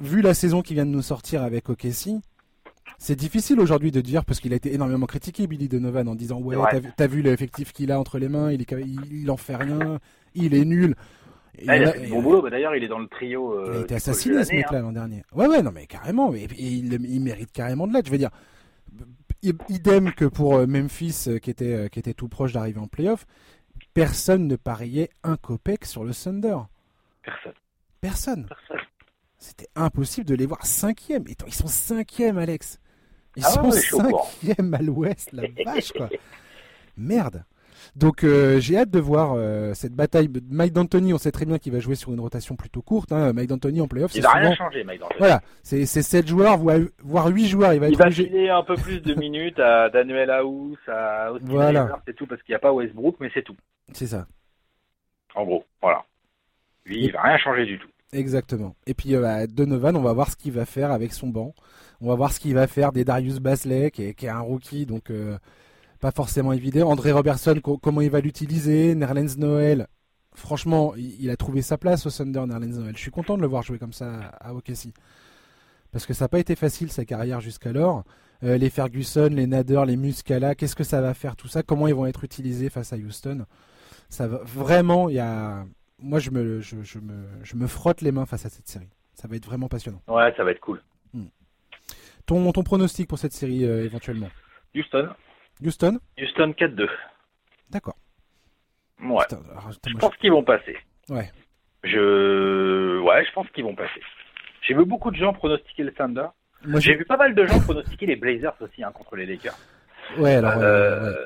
Vu la saison qui vient de nous sortir avec OKC, c'est difficile aujourd'hui de dire parce qu'il a été énormément critiqué Billy Donovan en disant ouais t'as vu, l'effectif qu'il a entre les mains, il, est, il, il en fait rien, il est nul. Il a a- fait du bon boulot. Bah, D'ailleurs, il est dans le trio. euh, il a été assassiné ce mec-là l'an dernier. Ouais, ouais, non, mais carrément. Il, il mérite carrément de l'être. Je veux dire, idem que pour euh, Memphis, euh, qui était, qui était tout proche d'arriver en playoff, personne ne pariait un copec sur le Thunder. hein. Personne. Personne. Personne. C'était impossible de les voir cinquième. Attends, ils sont cinquième, Alex. Ils Ah sont ouais, cinquième à l'ouest, la vache, quoi. Merde. Donc euh, j'ai hâte de voir euh, cette bataille. Mike D'Antoni, on sait très bien qu'il va jouer sur une rotation plutôt courte. hein. Mike D'Antoni en playoff, Il va souvent... rien changer, Mike D'Antoni. Voilà, c'est c'est 7 joueurs, voire, voire 8 joueurs. Il va Il être va filer un peu plus de minutes à Daniel House, à Austin Voilà. C'est tout, parce qu'il n'y a pas Westbrook, mais c'est tout. C'est ça, En gros, voilà. Lui, il va rien changer du tout. exactement. Et puis euh, bah, Donovan, on va voir ce qu'il va faire avec son banc. On va voir ce qu'il va faire des Darius Basley, qui est, qui est un rookie, donc euh, pas forcément évident. André Robertson, co- comment il va l'utiliser? Nerlens Noël, franchement, il, a trouvé sa place au Thunder, Nerlens Noël. Je suis content de le voir jouer comme ça à OKC. Parce que ça n'a pas été facile sa carrière jusqu'alors. Euh, les Ferguson, les Nader, les Muscala, qu'est-ce que ça va faire tout ça? Comment ils vont être utilisés face à Houston? Ça va vraiment, il y a moi je me, je, je me je me frotte les mains face à cette série. Ça va être vraiment passionnant. Ouais, ça va être cool. Ton ton pronostic pour cette série euh, éventuellement? Houston. Houston Houston 4-2. D'accord. Ouais. Putain, alors, putain, Je pense qu'ils vont passer. Ouais. Je... Ouais, je pense qu'ils vont passer. J'ai vu beaucoup de gens pronostiquer le Thunder. J'ai vu pas mal de gens pronostiquer les Blazers aussi hein, contre les Lakers. ouais alors euh, ouais.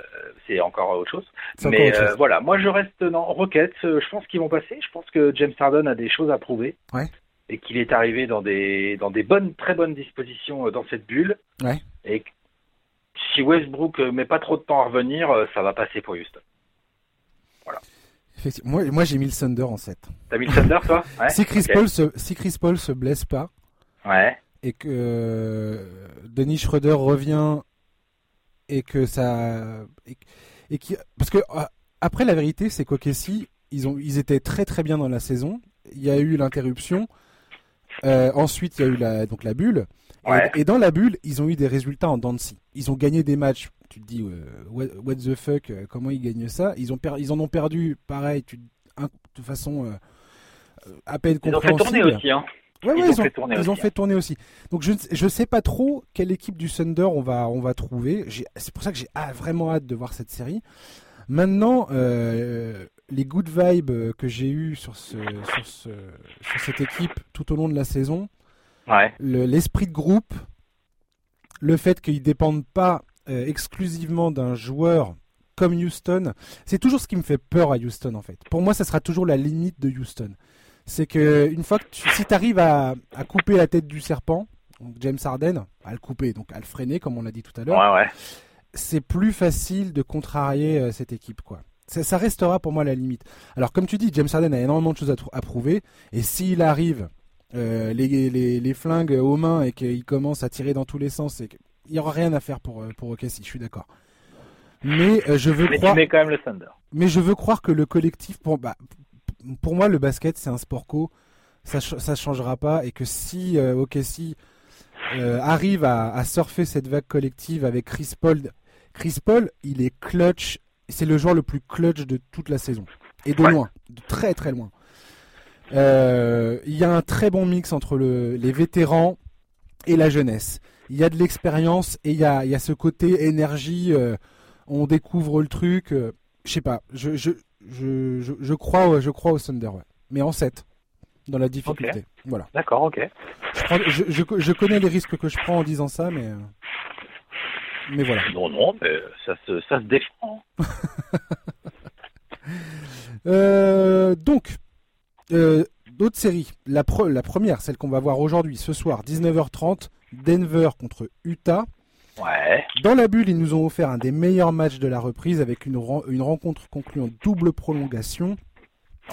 C'est encore autre chose. Mais autre euh, voilà, moi je reste non Rockets. euh, Je pense qu'ils vont passer. Je pense que James Harden a des choses à prouver. Ouais. Et qu'il est arrivé dans des dans des bonnes, très bonnes dispositions dans cette bulle. Ouais. Et si Westbrook euh, met pas trop de temps à revenir, euh, ça va passer pour Houston. Effectivement. Moi, moi j'ai mis le Thunder en 7. T'as mis le Thunder, toi? Ouais si Chris. Paul se si Chris Paul se blesse pas Ouais. et que euh, Denis Schroeder revient et que ça et, et qui parce que euh, après la vérité c'est qu'OKC ils ont ils étaient très très bien dans la saison il y a eu l'interruption Euh, ensuite il y a eu la donc la bulle Ouais. et, dans la bulle ils ont eu des résultats en scie. ils ont gagné des matchs tu te dis euh, what, what the fuck euh, comment ils gagnent ça? Ils ont per- ils en ont perdu pareil tu un- de façon euh, à peine Ils ont fait tourner aussi, hein. Ouais, Ils ouais, ont ils ont, fait tourner ils ont aussi, fait tourner aussi. Donc je ne sais- je sais pas trop quelle équipe du Thunder on va on va trouver. C'est pour ça que j'ai ah, vraiment hâte de voir cette série. Maintenant, euh, les good vibes que j'ai eu sur ce, sur ce sur cette équipe tout au long de la saison, Ouais. le- l'esprit de groupe, le fait qu'ils dépendent pas euh, exclusivement d'un joueur comme Houston, c'est toujours ce qui me fait peur à Houston en fait. Pour moi, ça sera toujours la limite de Houston. C'est que une fois que tu, si tu arrives à, à couper la tête du serpent, donc James Harden, à le couper, donc à le freiner comme on l'a dit tout à l'heure, Ouais, ouais. c'est plus facile de contrarier euh, cette équipe quoi. Ça, ça restera pour moi la limite. Alors comme tu dis, James Harden a énormément de choses à, prouver et s'il arrive les, les, les flingues aux mains et qu'il commence à tirer dans tous les sens, et qu'il n'y aura rien à faire pour euh, pour OKC, je suis d'accord. Mais euh, je veux Mais croire tu mets quand même le Thunder. mais je veux croire que le collectif, pour, bah, pour moi, le basket, c'est un sport co. Ça, ça changera pas. Et que si euh, OKC euh, arrive à, à surfer cette vague collective avec Chris Paul Chris Paul, il est clutch. C'est le joueur le plus clutch de toute la saison. Et de loin. De très très loin. Euh, il y a un très bon mix entre le, les vétérans et la jeunesse. Il y a de l'expérience et il y a, il y a ce côté énergie. Euh, on découvre le truc. Euh, je sais pas. Je, je, je, je, crois, je crois au Thunder, mais en 7 dans la difficulté. Voilà. D'accord, ok. Je, je, je, connais les risques que je prends en disant ça, mais mais voilà. Non, non, mais ça se, ça se défend. euh, donc, euh, d'autres séries. La, la première, celle qu'on va voir aujourd'hui, ce soir, 19h30, Denver contre Utah. Ouais. Dans la bulle, ils nous ont offert un des meilleurs matchs de la reprise avec une, une rencontre conclue en double prolongation.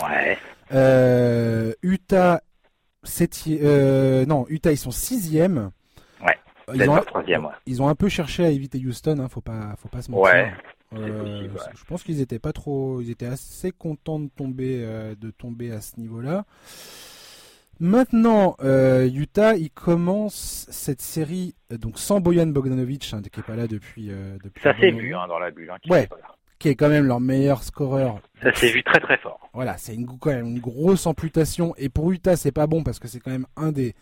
Ouais. Euh, Utah, euh, non, Utah, ils sont sixième. Ouais. Ils ont, troisième, ouais. ils ont un peu cherché à éviter Houston, hein, faut pas, faut pas se mentir. Ouais. Euh, je pense qu'ils étaient pas trop, ils étaient assez contents de tomber, euh, de tomber à ce niveau-là. Maintenant, euh, Utah, il commence cette série donc sans Boyan Bogdanovic, hein, qui est pas là depuis. depuis ça s'est vu hein, dans la bulle. Hein, qui ouais. Qui est quand même leur meilleur scoreur. Ça s'est vu très très fort. Voilà, c'est une, quand même une grosse amputation et pour Utah c'est pas bon parce que c'est quand même un des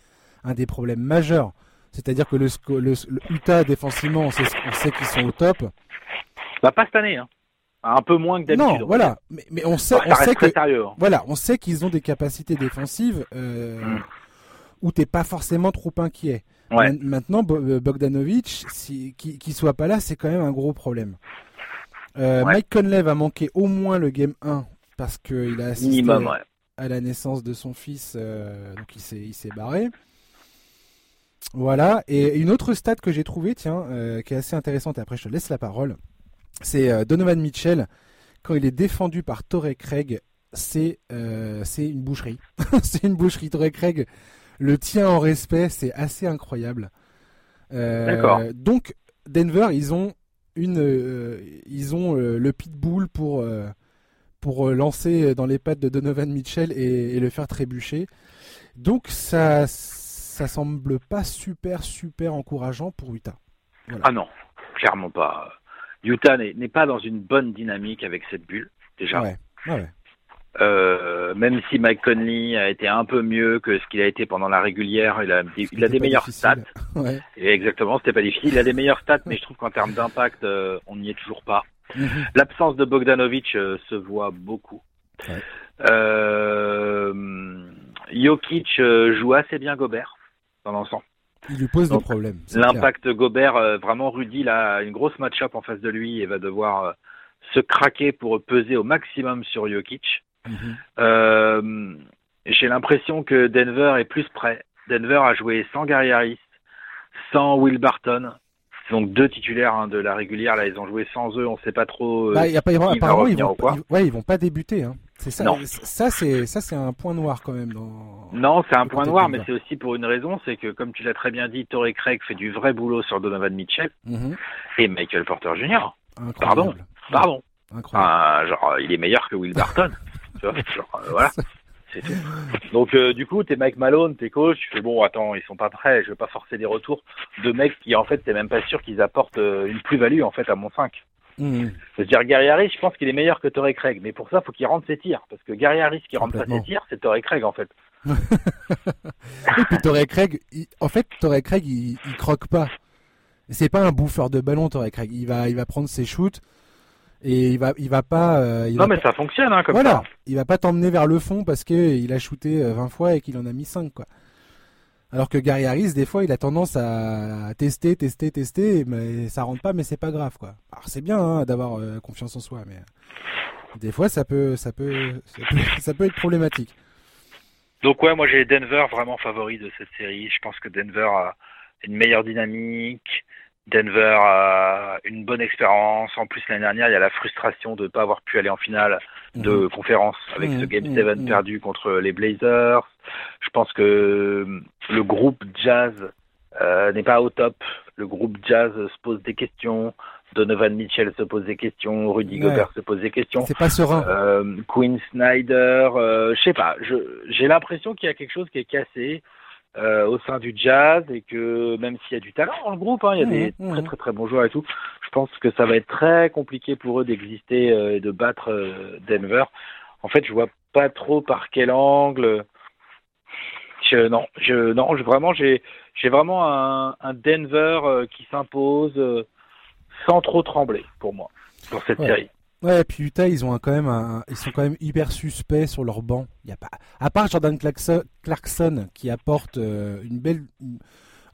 un des problèmes majeurs. C'est-à-dire que le, le, Utah défensivement, on sait, on sait qu'ils sont au top. Bah pas cette année, hein. Un peu moins que d'habitude. Non, voilà. Mais, mais on sait, on sait que, sérieux, hein. voilà, on sait qu'ils ont des capacités défensives euh, mm. où t'es pas forcément trop inquiet. Maintenant, euh, Bogdanovic, si, qui, soit pas là, c'est quand même un gros problème. Euh, Mike Conley va manquer au moins le game 1 parce qu'il a assisté à la naissance de son fils, euh, donc il s'est, il s'est barré. Voilà. Et une autre stat que j'ai trouvée, tiens, qui est assez intéressante. Et après, je te laisse la parole c'est euh, Donovan Mitchell. Quand il est défendu par Torrey Craig, c'est euh, une boucherie. c'est une boucherie. Torrey Craig le tient en respect, c'est assez incroyable. Euh, donc Denver, ils ont une, euh, ils ont le pitbull pour pour lancer dans les pattes de Donovan Mitchell et, le faire trébucher. Donc ça ça semble pas super super encourageant pour Utah. Ah non, clairement pas. Utah n'est pas dans une bonne dynamique avec cette bulle, déjà. Euh, même si Mike Conley a été un peu mieux que ce qu'il a été pendant la régulière, il a, il a des meilleurs stats. exactement, c'était pas difficile. Il a des meilleurs stats, mais je trouve qu'en termes d'impact, euh, on n'y est toujours pas. Mhm. L'absence de Bogdanovic euh, se voit beaucoup. Jokic joue assez bien Gobert dans l'ensemble. Il lui pose des problèmes. L'impact Gobert, euh, vraiment Rudy, là, une grosse match-up en face de lui et va devoir euh, se craquer pour peser au maximum sur Jokic. Mhm. Euh, j'ai l'impression que Denver est plus prêt. Denver a joué sans Gary Harris, sans Will Barton, donc deux titulaires hein, de la régulière. Là, ils ont joué sans eux. On ne sait pas trop. Bah, y a pas, apparemment, ils vont, ouais, ils vont pas débuter. Hein. C'est ça. Ça, c'est ça, c'est un point noir quand même. Dans... Non, c'est un point noir, mais c'est aussi pour une raison, c'est que comme tu l'as très bien dit, Torrey Craig fait du vrai boulot sur Donovan Mitchell mhm. et Michael Porter Jr. Pardon, pardon. Incroyable. genre, il est meilleur que Will Barton. tu vois, genre, euh, voilà. Donc euh, du coup, t'es Mike Malone, t'es coach, tu fais bon, attends, ils sont pas prêts, je vais pas forcer des retours de mecs qui en fait, t'es même pas sûr qu'ils apportent euh, une plus-value en fait à mon 5. Mmh. C'est-à-dire Gary Harris, je pense qu'il est meilleur que Torrey Craig, mais pour ça, faut qu'il rentre ses tirs, parce que Gary Harris qui rentre pas ses tirs, c'est Torrey Craig en fait. Et puis Torrey Craig, en fait, Torrey Craig, il, il croque pas. C'est pas un bouffeur de ballon, Torrey Craig. Il va, il va prendre ses shoots et il va il va pas euh, non mais ça fonctionne hein, comme voilà. il va pas t'emmener vers le fond parce que il a shooté 20 euh, fois et qu'il en a mis 5 quoi alors que Gary Harris des fois il a tendance à tester tester tester mais ça rentre pas mais c'est pas grave quoi. Alors c'est bien hein, d'avoir euh, confiance en soi mais des fois ça peut ça peut ça peut, être problématique. Donc ouais moi j'ai Denver vraiment favori de cette série. Je pense que Denver a une meilleure dynamique. Denver a une bonne expérience. En plus, l'année dernière, il y a la frustration de ne pas avoir pu aller en finale de mhm. conférence avec ce mhm. Game 7 mhm. perdu contre les Blazers. Je pense que le groupe Jazz euh, n'est pas au top. Le groupe Jazz se pose des questions. Donovan Mitchell se pose des questions. Rudy Gobert se pose des questions. C'est pas serein. Euh, Quinn Snyder, euh, je sais pas. j'ai l'impression qu'il y a quelque chose qui est cassé euh, au sein du jazz et que même s'il y a du talent dans le groupe, hein, il y a des Mhm, très très très bons joueurs et tout, je pense que ça va être très compliqué pour eux d'exister euh, et de battre euh, Denver. En fait, je vois pas trop par quel angle. Je, non, je, non, je, vraiment, j'ai, j'ai vraiment un, un Denver euh, qui s'impose euh, sans trop trembler pour moi dans cette Ouais. série. Ouais, et puis Utah, ils ont un- quand même un- ils sont quand même hyper suspects sur leur banc. Il y a pas, à part Jordan Clarkson, Clarkson qui apporte euh, une belle,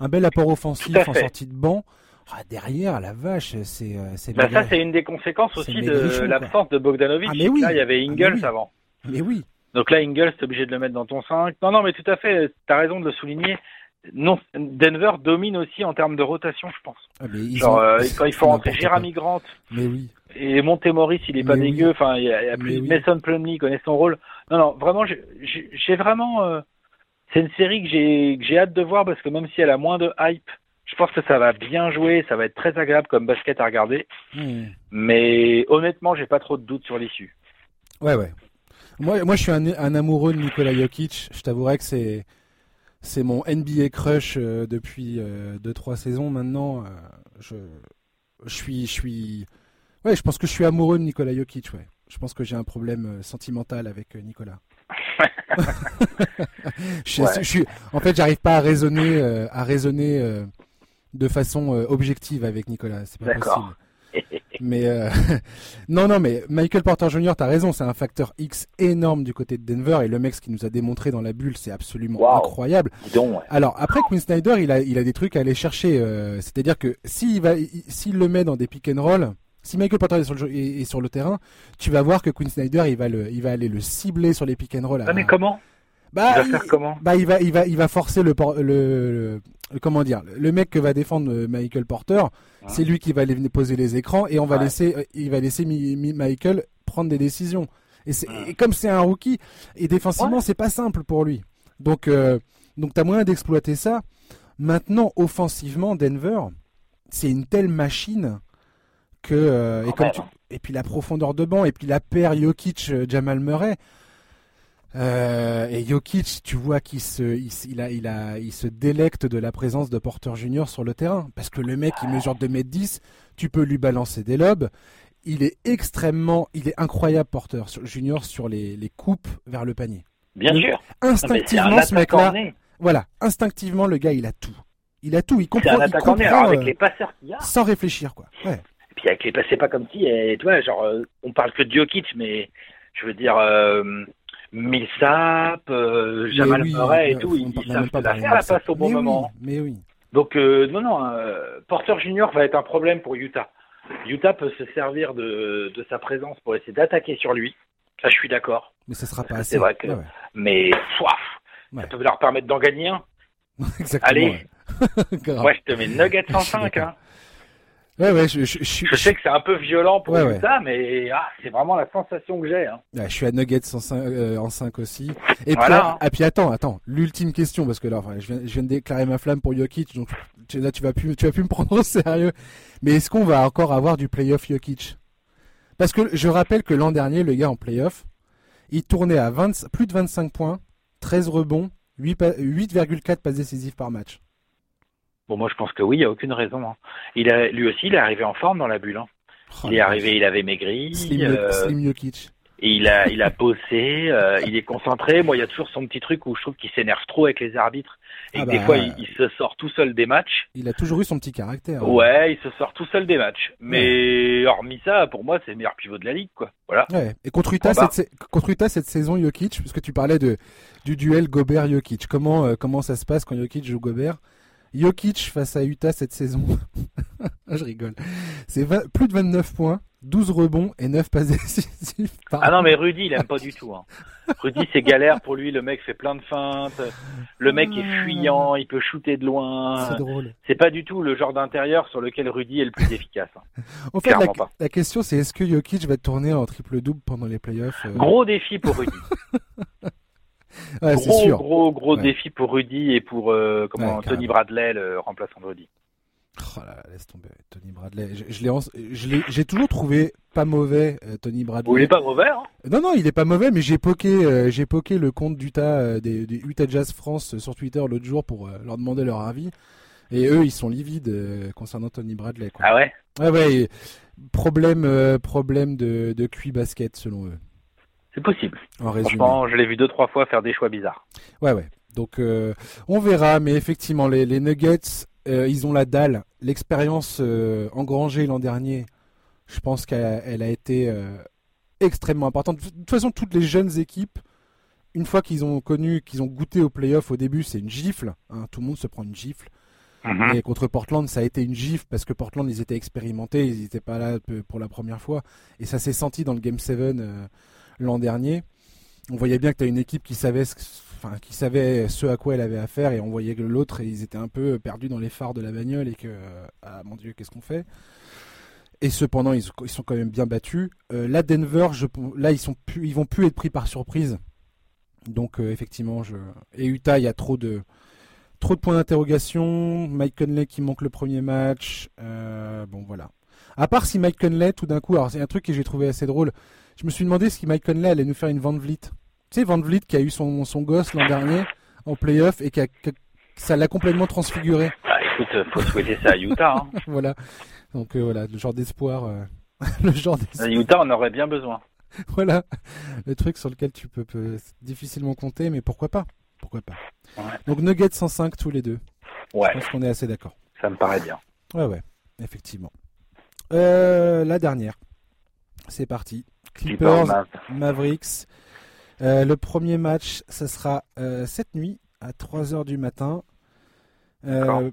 un bel apport offensif en sortie de banc. Ah, derrière, la vache, c'est, euh, c'est Bah, ça, c'est une des conséquences aussi de l'absence de Bogdanovic. Ah, mais oui. Là, il y avait Ah, mais Ingles oui. avant. Mais oui. Donc là, Ingles, t'es obligé de le mettre dans ton 5. Non, non, mais tout à fait, t'as raison de le souligner. Non, Denver domine aussi en termes de rotation, je pense. Mais ils Genre, ont- euh, quand il faut rentrer n'importe Jérémy Grant Mais oui. Et Montemoris, il est pas oui. dégueu. Enfin, il y a, il y a plus oui. Mason Plumlee connaît son rôle. Non, non, vraiment, j'ai- vraiment. euh, c'est une série que j'ai hâte de voir parce que même si elle a moins de hype, je pense que ça va bien jouer, ça va être très agréable comme basket à regarder. Hmm. Mais honnêtement, j'ai pas trop de doutes sur l'issue. Ouais, ouais. Moi, moi, je suis un, un amoureux de Nikola Jokic. Je t'avouerai que c'est, c'est mon NBA crush euh, depuis 2-3 saisons maintenant. Euh, je, je suis, je suis, ouais, je pense que je suis amoureux de Nikola Jokic. Ouais. Je pense que j'ai un problème euh, sentimental avec euh, Nicolas. je, suis- Ouais. je suis, en fait, j'arrive pas à raisonner, euh, à raisonner euh, de façon euh, objective avec Nicolas. C'est pas possible. Mais non, non, mais Michael Porter Jr., t'as raison, c'est un facteur X énorme du côté de Denver et le mec ce qu'il nous a démontré dans la bulle, c'est absolument Wow. incroyable. Dis donc, ouais. Alors après, Quinn Snyder, il a, il a des trucs à aller chercher. C'est-à-dire que s'il va, il- s'il le met dans des pick and roll, si Michael Porter est sur le, jeu- est- est sur le terrain, tu vas voir que Quinn Snyder, il va le, il va aller le cibler sur les pick and roll. Ah, mais comment? Bah, Il va il- faire comment? bah, il va, il va, il va forcer le, le, le- comment dire, le mec que va défendre euh, Michael Porter, c'est lui qui va aller venir poser les écrans et on va Ouais. laisser, euh, il va laisser Mi- Mi- Michael prendre des décisions. Et, c'est- Ouais. et comme c'est un rookie, et défensivement, c'est pas simple pour lui. Donc, euh, donc t'as moyen d'exploiter ça. Maintenant, offensivement, Denver, c'est une telle machine que euh, et Quand comme même, tu- hein. et puis la profondeur de banc et puis la paire Jokic euh, Jamal Murray. Euh, et Jokic, tu vois qu'il se, il, a, il a, il se délecte de la présence de Porter Junior sur le terrain. Parce que le mec, il mesure 2m10, tu peux lui balancer des lobes. Il est extrêmement, il est incroyable Porter Junior sur les, les coupes vers le panier. Bien sûr. Non, Instinctivement, ce attaquant mec-là, voilà, instinctivement, le gars, il a tout. Il a tout, il comprend, il attaquant né. comprend Alors, avec les passeurs qu'il y a. sans réfléchir, quoi. Ouais. Puis avec les c'est pas comme si, et, tu vois, genre, euh, on parle que de Jokic, mais je veux dire, euh, Millsap, euh, Jamal oui, Murray et tout, ils, savent pas faire la passe au bon Mais oui, moment. mais oui. Donc, euh, non, non, Porter Junior va être un problème pour Utah. Utah peut se servir de, de sa présence pour essayer d'attaquer sur lui. Ça, je suis d'accord. Mais ça sera pas C'est assez. vrai que- Ouais, ouais. Mais, soif, Ouais. ça peut leur permettre d'en gagner un. Exactement. Allez. Moi, je te mets suis 105. d'accord. Hein. Ouais, ouais, je, je, je, suis- Je sais que c'est un peu violent pour Ouais, ouais. Utah, mais ah, c'est vraiment la sensation que j'ai. Hein. Je suis à Nuggets en 5, en 5 aussi. Et Voilà. puis, et puis attends, attends, l'ultime question parce que là, enfin, je viens, je viens de déclarer ma flamme pour Jokic, donc tu- là tu vas plus, tu vas plus me prendre au sérieux. Mais est-ce qu'on va encore avoir du playoff Jokic? Parce que je rappelle que l'an dernier, le gars en playoff, il tournait à 20, plus de 25 points, 13 rebonds, 8 pa- 8,4 passes décisives par match. Bon, moi, je pense que oui, il n'y a aucune raison. hein. Il a, lui aussi, il est arrivé en forme dans la bulle. hein. Oh, il est arrivé, il avait maigri. Slim, euh, Slim Jokic. et il a, il a bossé, euh, il est concentré. Moi, il y a toujours son petit truc où je trouve qu'il s'énerve trop avec les arbitres et Ah que des bah, fois, il, il se sort tout seul des matchs. Il a toujours eu son petit caractère. hein. Ouais, il se sort tout seul des matchs. Mais hormis ça, pour moi, c'est le meilleur pivot de la ligue, quoi. Voilà. Ouais. Et contre Utah, cette, contre Utah cette saison, Jokic, parce que tu parlais de, du duel Gobert-Jokic. Comment, euh, comment ça se passe quand Jokic joue Gobert? Jokic face à Utah cette saison. Je rigole. C'est 20 plus de 29 points, 12 rebonds et 9 passes décisives. Ah non, mais Rudy, il aime pas du tout. Hein. Rudy, c'est galère pour lui. Le mec fait plein de feintes. Le mec est fuyant. Il peut shooter de C'est loin. drôle. C'est pas du tout le genre d'intérieur sur lequel Rudy est le plus efficace. hein. En fait, la, Clairement pas. la question c'est est-ce que Jokic va tourner en triple-double pendant les playoffs euh, Gros défi pour Rudy. ouais, gros, sûr. gros, gros Ouais. défi pour Rudy et pour euh, comment Ouais, Tony. Bradley, le remplaçant de Rudy. Oh là, laisse tomber, Tony Bradley. Je, j'ai toujours trouvé pas mauvais, euh, Tony Bradley. il est pas mauvais, hein Non, non, il est pas mauvais, mais j'ai poké, euh, j'ai poké le compte d'Utah, euh, des, Utah Jazz France sur Twitter l'autre jour pour leur demander leur avis. Et eux, ils sont livides concernant Tony Bradley. Ah ouais? Ouais, ouais. Problème, problème de, de QI basket selon eux. C'est possible. En Franchement, je l'ai vu deux trois fois faire des choix bizarres. Ouais, ouais. Donc on verra, mais effectivement, les, les Nuggets, euh, ils ont la dalle. L'expérience euh, engrangée l'an dernier, je pense qu'elle a été euh, extrêmement importante. De toute façon, toutes les jeunes équipes, une fois qu'ils ont connu, qu'ils ont goûté au playoff au début, c'est une gifle. Hein. tout le monde se prend une gifle. Mhm. Et contre Portland, ça a été une gifle parce que Portland, ils étaient expérimentés, ils n'étaient pas là pour la première fois. Et ça s'est senti dans le Game 7 l'an dernier. On voyait bien que tu as une équipe qui savait ce enfin, qui savait ce à quoi elle avait affaire et on voyait que l'autre, ils étaient un peu perdus dans les phares de la bagnole et que, ah mon dieu, qu'est-ce qu'on fait? Et cependant, ils, sont quand même bien battus. Euh, là, Denver, là, ils sont vont plus être pris par surprise. Donc, euh, effectivement, et Utah, il y a trop de, trop de points d'interrogation. Mike Conley qui manque le premier match. Euh, bon, voilà. À part si Mike Conley, tout d'un coup, alors c'est un truc que j'ai trouvé assez drôle. Je me suis demandé si Mike Conley allait nous faire une Van Vliet. Tu sais, Van Vliet qui a eu son, son gosse l'an dernier en playoff et qui a, ça l'a complètement transfiguré. Bah écoute, faut souhaiter ça à Utah. Hein. voilà. Donc euh, voilà, le genre d'espoir. Euh, le genre d'espoir. Utah en aurait bien besoin. voilà, le truc sur lequel tu peux, difficilement compter, mais pourquoi pas? Pourquoi pas? Donc Nuggets 105 tous les deux. Ouais. Je pense qu'on est assez d'accord. Ça me paraît bien. Ouais, ouais, effectivement. Euh, la dernière. C'est parti. Clippers, Mavericks. Euh, le premier match, ce sera euh, cette nuit à 3h du matin. Euh,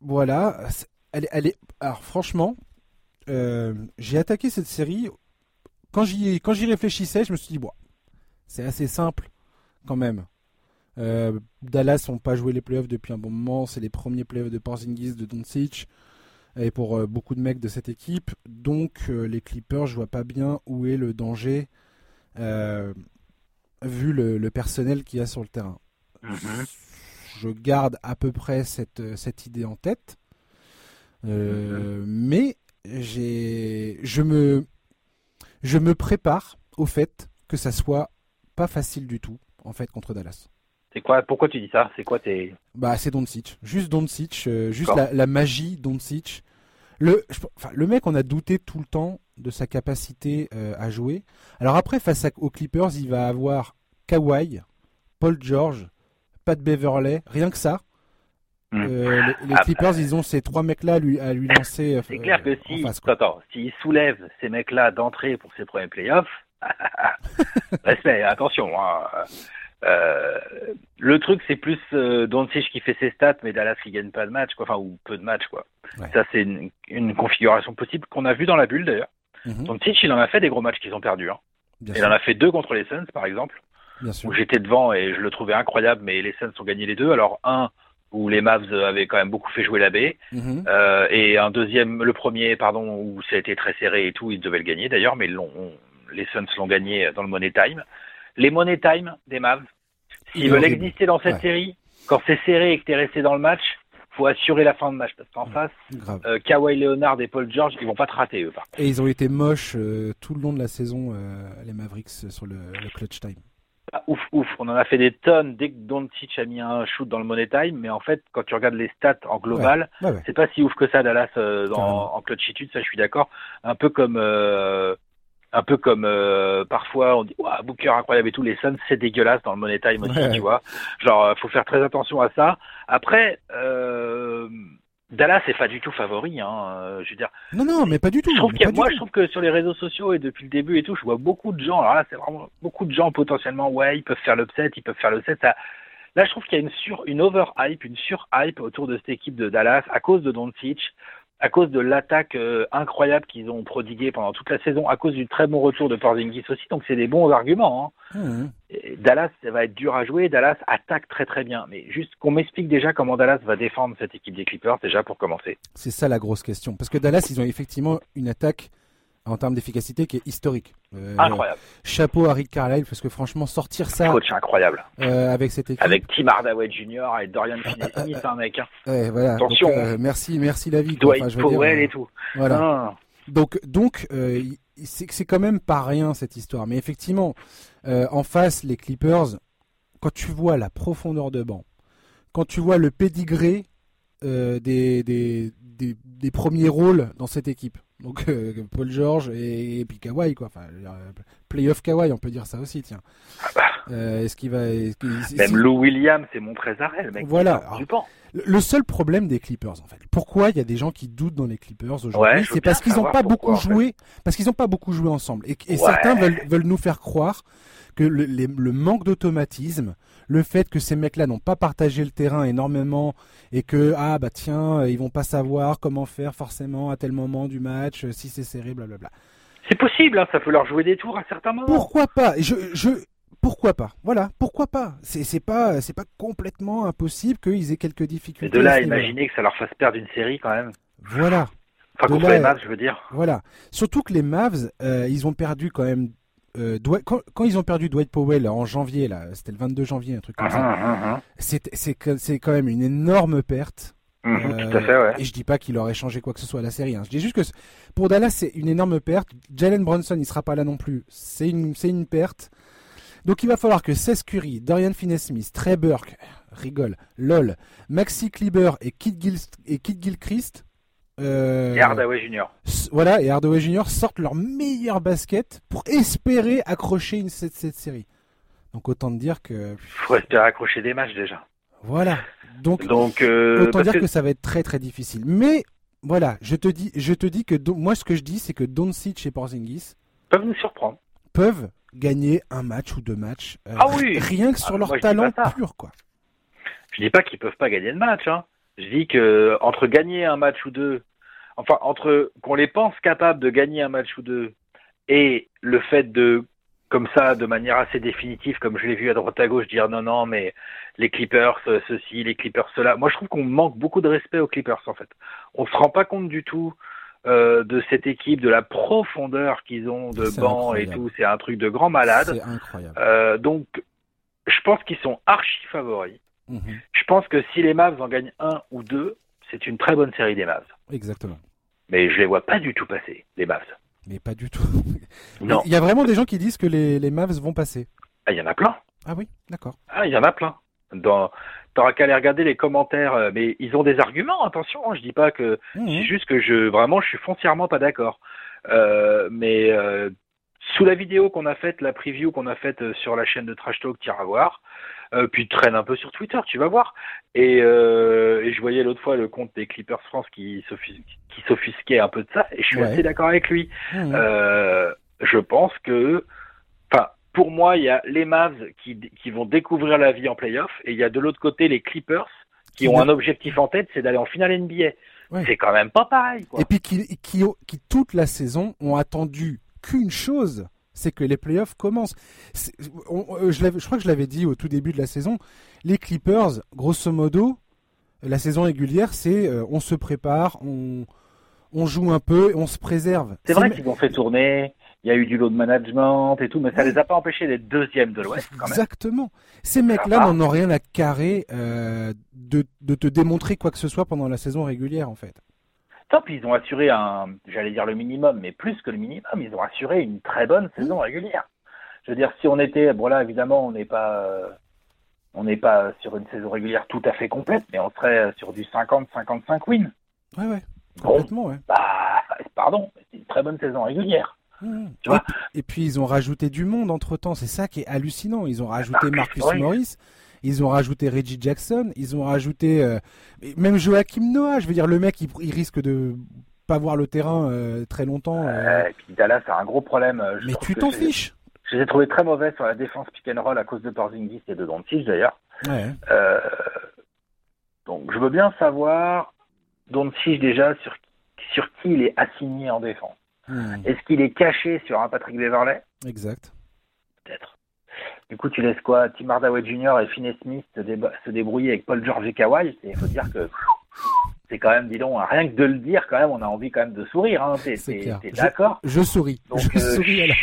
voilà. Elle, elle, est. Alors franchement, j'ai attaqué cette série. Quand j'y quand j'y réfléchissais, je me suis dit bon, c'est assez simple quand même. Dallas n'ont pas joué les playoffs depuis un bon moment. C'est les premiers playoffs de Porzingis, de Doncic et pour beaucoup de mecs de cette équipe. Donc les Clippers, je vois pas bien où est le danger vu le, personnel qu'il y a sur le terrain. Mhm. Je garde à peu près cette, cette idée en tête. Euh, mhm. Mais j'ai, je me, je me prépare au fait que ça soit pas facile du tout en fait contre Dallas. C'est quoi Pourquoi tu dis ça? C'est quoi tes Bah c'est Doncic, juste Doncic, euh, juste la, la, magie Doncic. Le, le mec, on a douté tout le temps de sa capacité euh, à jouer. Alors après, face aux Clippers, il va avoir Kawhi, Paul George, Pat Beverley, rien que ça. Hmm. Euh, les, ah, Clippers, ils ont ces trois mecs-là à lui, à lui lancer. C'est clair que si, attends, s'ils soulèvent ces mecs-là d'entrée pour ses premiers playoffs, respect, attention. Hein. Euh, le truc, c'est plus euh, Doncic qui fait ses stats, mais Dallas qui gagne pas de match, quoi. Enfin, ou peu de matchs, quoi. Ça, c'est une, configuration possible qu'on a vu dans la bulle, d'ailleurs. Mm Doncic, il en a fait des gros matchs qu'ils ont perdus. Hein. il en a fait deux contre les Suns, par exemple, où j'étais devant et je le trouvais incroyable, mais les Suns ont gagné les deux. Alors, un, où les Mavs avaient quand même beaucoup fait jouer la baie, mhm. euh, et un deuxième, le premier, pardon, où ça a été très serré et tout, ils devaient le gagner d'ailleurs, mais les Suns l'ont gagné dans le Money Time les money time des Mavs. S'ils veulent exister dans cette série, quand c'est serré et que tu es resté dans le match, faut assurer la fin de match parce qu'en face, euh, Kawhi Leonard et Paul George, ils vont pas te rater eux. Et ils ont été moches euh, tout le long de la saison, euh, les Mavericks sur le, clutch time. Ah, ouf, ouf. On en a fait des tonnes dès que Doncic a mis un shoot dans le money time, mais en fait, quand tu regardes les stats en global, c'est pas si ouf que ça Dallas dans, en clutchitude, ça je suis d'accord. Un peu comme un peu comme euh, parfois on dit waouh Booker incroyable et tout les Suns c'est dégueulasse dans le money time aussi tu vois. Genre euh, faut faire très attention à ça. Après euh, Dallas c'est pas du tout favori hein je veux dire. Non non mais pas du tout je trouve moi je trouve que sur les réseaux sociaux et depuis le début et tout je vois beaucoup de gens alors là c'est vraiment beaucoup de gens potentiellement ouais ils peuvent faire l'upset ils peuvent faire l'upset ça Là, je trouve qu'il y a une sur, une over hype, une sur hype autour de cette équipe de Dallas à cause de Doncic, à cause de l'attaque euh, incroyable qu'ils ont prodiguée pendant toute la saison, à cause du très bon retour de Porzingis aussi. Donc c'est des bons arguments. Hein. Mmh. Dallas, ça va être dur à jouer. Dallas attaque très très bien. Mais juste qu'on m'explique déjà comment Dallas va défendre cette équipe des Clippers, déjà pour commencer. C'est ça la grosse question. Parce que Dallas, ils ont effectivement une attaque en termes d'efficacité qui est historique. Euh, incroyable. Chapeau à Rick Carlisle parce que franchement sortir ça. Coach incroyable. Euh, avec cette équipe. Avec Tim Hardaway Jr. et Dorian Finney-Smith, un mec. Hein. Ouais, voilà. Attention. Euh, merci, merci David. Dwight enfin, Powell et tout. Voilà. Ah. Donc, donc, c'est quand même pas rien cette histoire. Mais effectivement, en face, les Clippers, quand tu vois la profondeur de banc, quand tu vois le pédigré des, des, des, des premiers rôles dans cette équipe. Donc euh, Paul George et, puis Kawhi quoi. Enfin, playoff Kawhi, on peut dire ça aussi, tiens. Ah bah. Euh, est-ce qu'il va Même Lou Williams, c'est mon le mec. Voilà. le seul problème des Clippers, en fait, pourquoi il y a des gens qui doutent dans les Clippers aujourd'hui, c'est parce qu'ils n'ont pas beaucoup joué, parce qu'ils n'ont pas beaucoup joué ensemble, et, certains veulent, veulent nous faire croire que le, le manque d'automatisme, le fait que ces mecs-là n'ont pas partagé le terrain énormément et que ah bah tiens ils vont pas savoir comment faire forcément à tel moment du match si c'est serré blablabla. C'est possible, hein, ça peut leur jouer des tours à certains moments. Pourquoi pas? Je, je pourquoi pas? Voilà, pourquoi pas? C'est c'est pas c'est pas complètement impossible qu'ils aient quelques difficultés. Et de là, imaginez que ça leur fasse perdre une série quand même. Voilà. Enfin, contre les Mavs, je veux dire. Voilà. Surtout que les Mavs, euh, ils ont perdu quand même euh, quand, ils ont perdu Dwight Powell en janvier, là, c'était le 22 janvier, un truc comme ça, ah, ah, ah, c'est quand même une énorme perte. Tout à fait, ouais. Et je dis pas qu'il aurait changé quoi que ce soit à la série. Hein. Je dis juste que pour Dallas, c'est une énorme perte. Jalen Brunson, il sera pas là non plus. C'est une, une perte. Donc il va falloir que Seth Curry, Dorian Finney-Smith, Trey Burke, rigole, LOL, Maxi Kleber et Kid, Gil, et Kid Gilchrist euh, et Hardaway Junior. Voilà, et Hardaway Junior sortent leur meilleur basket pour espérer accrocher une, cette, cette série. Donc autant dire que. Faut espérer accrocher des matchs déjà. Voilà. Donc, Donc euh, autant dire que... ça va être très très difficile. Mais voilà, je te dis, je te dis que moi ce que je dis, c'est que Doncic et Porzingis peuvent nous surprendre. Peuvent gagner un match ou deux matchs. Euh, ah oui. Rien que sur ah, leur talent pur, quoi. Je dis pas qu'ils peuvent pas gagner le match, hein. Je dis que entre gagner un match ou deux, enfin entre qu'on les pense capables de gagner un match ou deux et le fait de comme ça, de manière assez définitive, comme je l'ai vu à droite à gauche, dire non, non, mais les Clippers, euh, ceci, les Clippers, cela. Moi, je trouve qu'on manque beaucoup de respect aux Clippers, en fait. On se rend pas compte du tout euh, de cette équipe, de la profondeur qu'ils ont de banc et tout. C'est un truc de grand malade. C'est incroyable. Euh, donc, je pense qu'ils sont archi favoris. Mhm. Je pense que si les Mavs en gagnent un ou deux, c'est une très bonne série des Mavs. Exactement. Mais je les vois pas du tout passer, les Mavs. Mais pas du tout. Non. Il y a vraiment des gens qui disent que les, les Mavs vont passer. Ah, il y en a plein. Ah oui, d'accord. Ah, il y en a plein. Dans... T'auras qu'à aller regarder les commentaires, euh, mais ils ont des arguments, attention, hein, je dis pas que... Mhm. C'est juste que je, vraiment, je suis foncièrement pas d'accord. Euh, mais euh, sous la vidéo qu'on a faite, la preview qu'on a faite sur la chaîne de Trash Talk, à voir, euh, puis traîne un peu sur Twitter, tu vas voir. Et, euh, et je voyais l'autre fois le compte des Clippers France qui s'offusquait un peu de ça, et je suis assez d'accord avec lui. Mmh. Euh, je pense que, enfin, pour moi, il y a les Mavs qui, qui vont découvrir la vie en playoff, et il y a de l'autre côté les Clippers qui ont un objectif en tête, c'est d'aller en finale NBA. C'est quand même pas pareil. Quoi. Et puis qui, qui, qui, toute la saison ont attendu qu'une chose, c'est que les playoffs commencent. Euh, je, crois que je l'avais dit au tout début de la saison, les Clippers, grosso modo, la saison régulière, c'est euh, on se prépare, on, on joue un peu, on se préserve. C'est vrai qu'ils ont fait tourner, il y a eu du lot de management et tout, mais ça les a pas empêchés d'être deuxième de l'Ouest. Exactement. Ces mecs-là n'en ont rien à carrer euh, de, de te démontrer quoi que ce soit pendant la saison régulière, en fait top. Ils ont assuré un, j'allais dire le minimum, mais plus que le minimum, ils ont assuré une très bonne saison régulière. Je veux dire, si on était, bon là évidemment, on n'est pas, euh, on n'est pas sur une saison régulière tout à fait complète, mais on serait sur du 50-55 wins. Ouais, ouais. Complètement, ouais. Bah, pardon, c'est une très bonne saison régulière. Mmh. Tu vois et, puis ils ont rajouté du monde entre temps, c'est ça qui est hallucinant. Ils ont rajouté Marcus Morris. Ils ont rajouté Reggie Jackson, ils ont rajouté euh, même Joachim Noah. Je veux dire, le mec, il, risque de pas voir le terrain euh, très longtemps. Euh. et puis Dallas a un gros problème. mais tu t'en fiches. Je les ai trouvés très mauvais sur la défense pick and roll à cause de Porzingis et de Doncic d'ailleurs. donc je veux bien savoir Doncic déjà sur sur qui il est assigné en défense. Hmm. Est-ce qu'il est caché sur un Patrick Beverley? Exact. Peut-être. Du coup, tu laisses quoi? Tim Hardaway Jr. et Finney Smith se, débrouiller avec Paul George et Kawhi. Il faut dire que c'est quand même, dis donc, rien que de le dire, quand même, on a envie quand même de sourire. Hein. T'es, d'accord? je, souris. je euh, souris alors.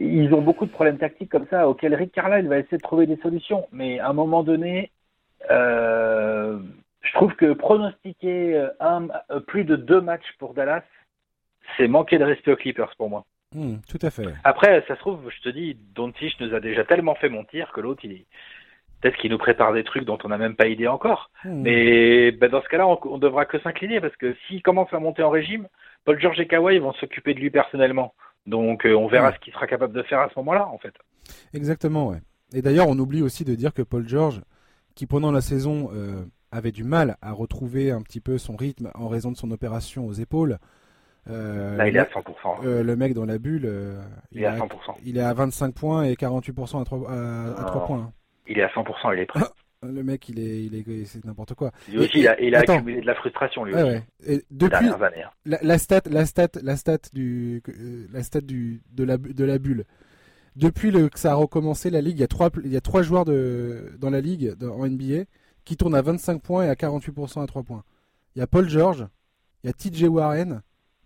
Ils ont beaucoup de problèmes tactiques comme ça auxquels Rick Carlisle va essayer de trouver des solutions. Mais à un moment donné, euh, je trouve que pronostiquer un, plus de deux matchs pour Dallas, c'est manquer de respect aux Clippers pour moi. Hmm, tout à fait. Après, ça se trouve, je te dis, Doncic nous a déjà tellement fait mentir que l'autre, il peut-être qu'il nous prépare des trucs dont on n'a même pas idée encore. Hmm. Mais ben, dans ce cas-là, on, on devra que s'incliner parce que s'il commence à monter en régime, Paul George et Kawhi vont s'occuper de lui personnellement. Donc euh, on verra ce qu'il sera capable de faire à ce moment-là, en fait. Exactement, ouais. Et d'ailleurs, on oublie aussi de dire que Paul George, qui pendant la saison euh, avait du mal à retrouver un petit peu son rythme en raison de son opération aux épaules. Euh, Là, il est à 100%. Euh, le mec dans la bulle, il, est à 100%. il est à 25 points et 48% à 3, à, 3 points. Hein. Il est à 100%, il est prêt. le mec, il est, il est, c'est n'importe quoi. Lui aussi, il a, il a accumulé de la frustration, lui aussi. Et depuis hein. la, la, stat, la stat, la stat du, euh, la stat du, de la, de la bulle. Depuis le, que ça a recommencé la ligue, il y a trois, il y a trois joueurs de, dans la ligue, en NBA, qui tournent à 25 points et à 48% à 3 points. Il y a Paul George, il y a TJ Warren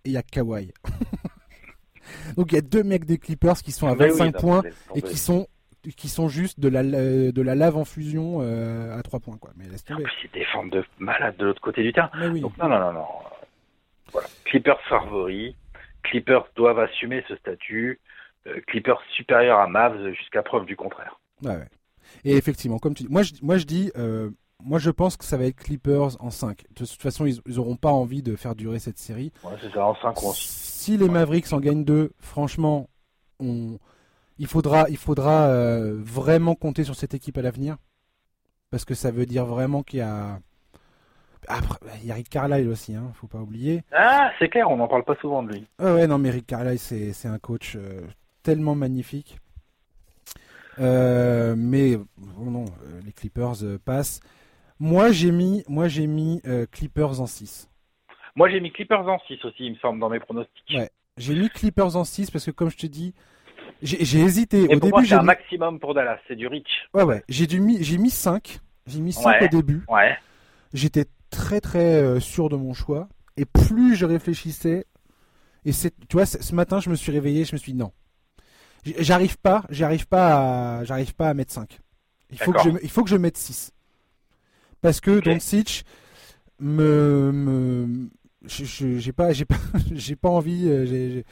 et il y a Kawhi. Donc il y a deux mecs des Clippers qui sont à 25 points et qui sont qui sont juste de la, de la lave en fusion euh, à 3 points. Quoi. Mais laisse tomber. ils défendent de malade de l'autre côté du terrain. Donc, non, non, non, non. Voilà. Clippers favoris. Clippers doivent assumer ce statut. Euh, Clippers supérieur à Mavs jusqu'à preuve du contraire. Ouais. Et effectivement, comme tu dis, moi je, moi je dis, euh, moi je pense que ça va être Clippers en 5. De toute façon, ils, ils auront pas envie de faire durer cette série. Ouais, c'est ça, en 5 ou Si les Mavericks en gagnent 2, franchement, on il faudra, il faudra euh, vraiment compter sur cette équipe à l'avenir. Parce que ça veut dire vraiment qu'il y a. Après, il y a Rick Carlisle aussi, hein, faut pas oublier. Ah, c'est clair, on n'en parle pas souvent de lui. Ah ouais, non, mais Rick Carlisle, c'est un coach euh, tellement magnifique. Euh, mais bon, non, les Clippers passent. Moi, j'ai mis, moi, j'ai mis Clippers en 6. Moi, j'ai mis Clippers en 6 aussi, il me semble, dans mes pronostics. Ouais, j'ai mis Clippers en 6 parce que, comme je te dis, j'ai hésité. au début, j'ai un maximum pour Dallas, c'est du rich. Ouais, ouais. J'ai mis, j'ai mis 5. J'ai mis 5 au début. Ouais. J'étais très, très euh, sûr de mon choix. Et plus je réfléchissais, et c'est, tu vois, ce matin, je me suis réveillé, je me suis dit non. J'arrive pas, j'arrive pas à, j'arrive pas à mettre 5. Il faut que je, il faut que je mette 6. Parce que okay. Doncic me, me, j'ai pas, j'ai pas, j'ai pas envie, euh, j'ai,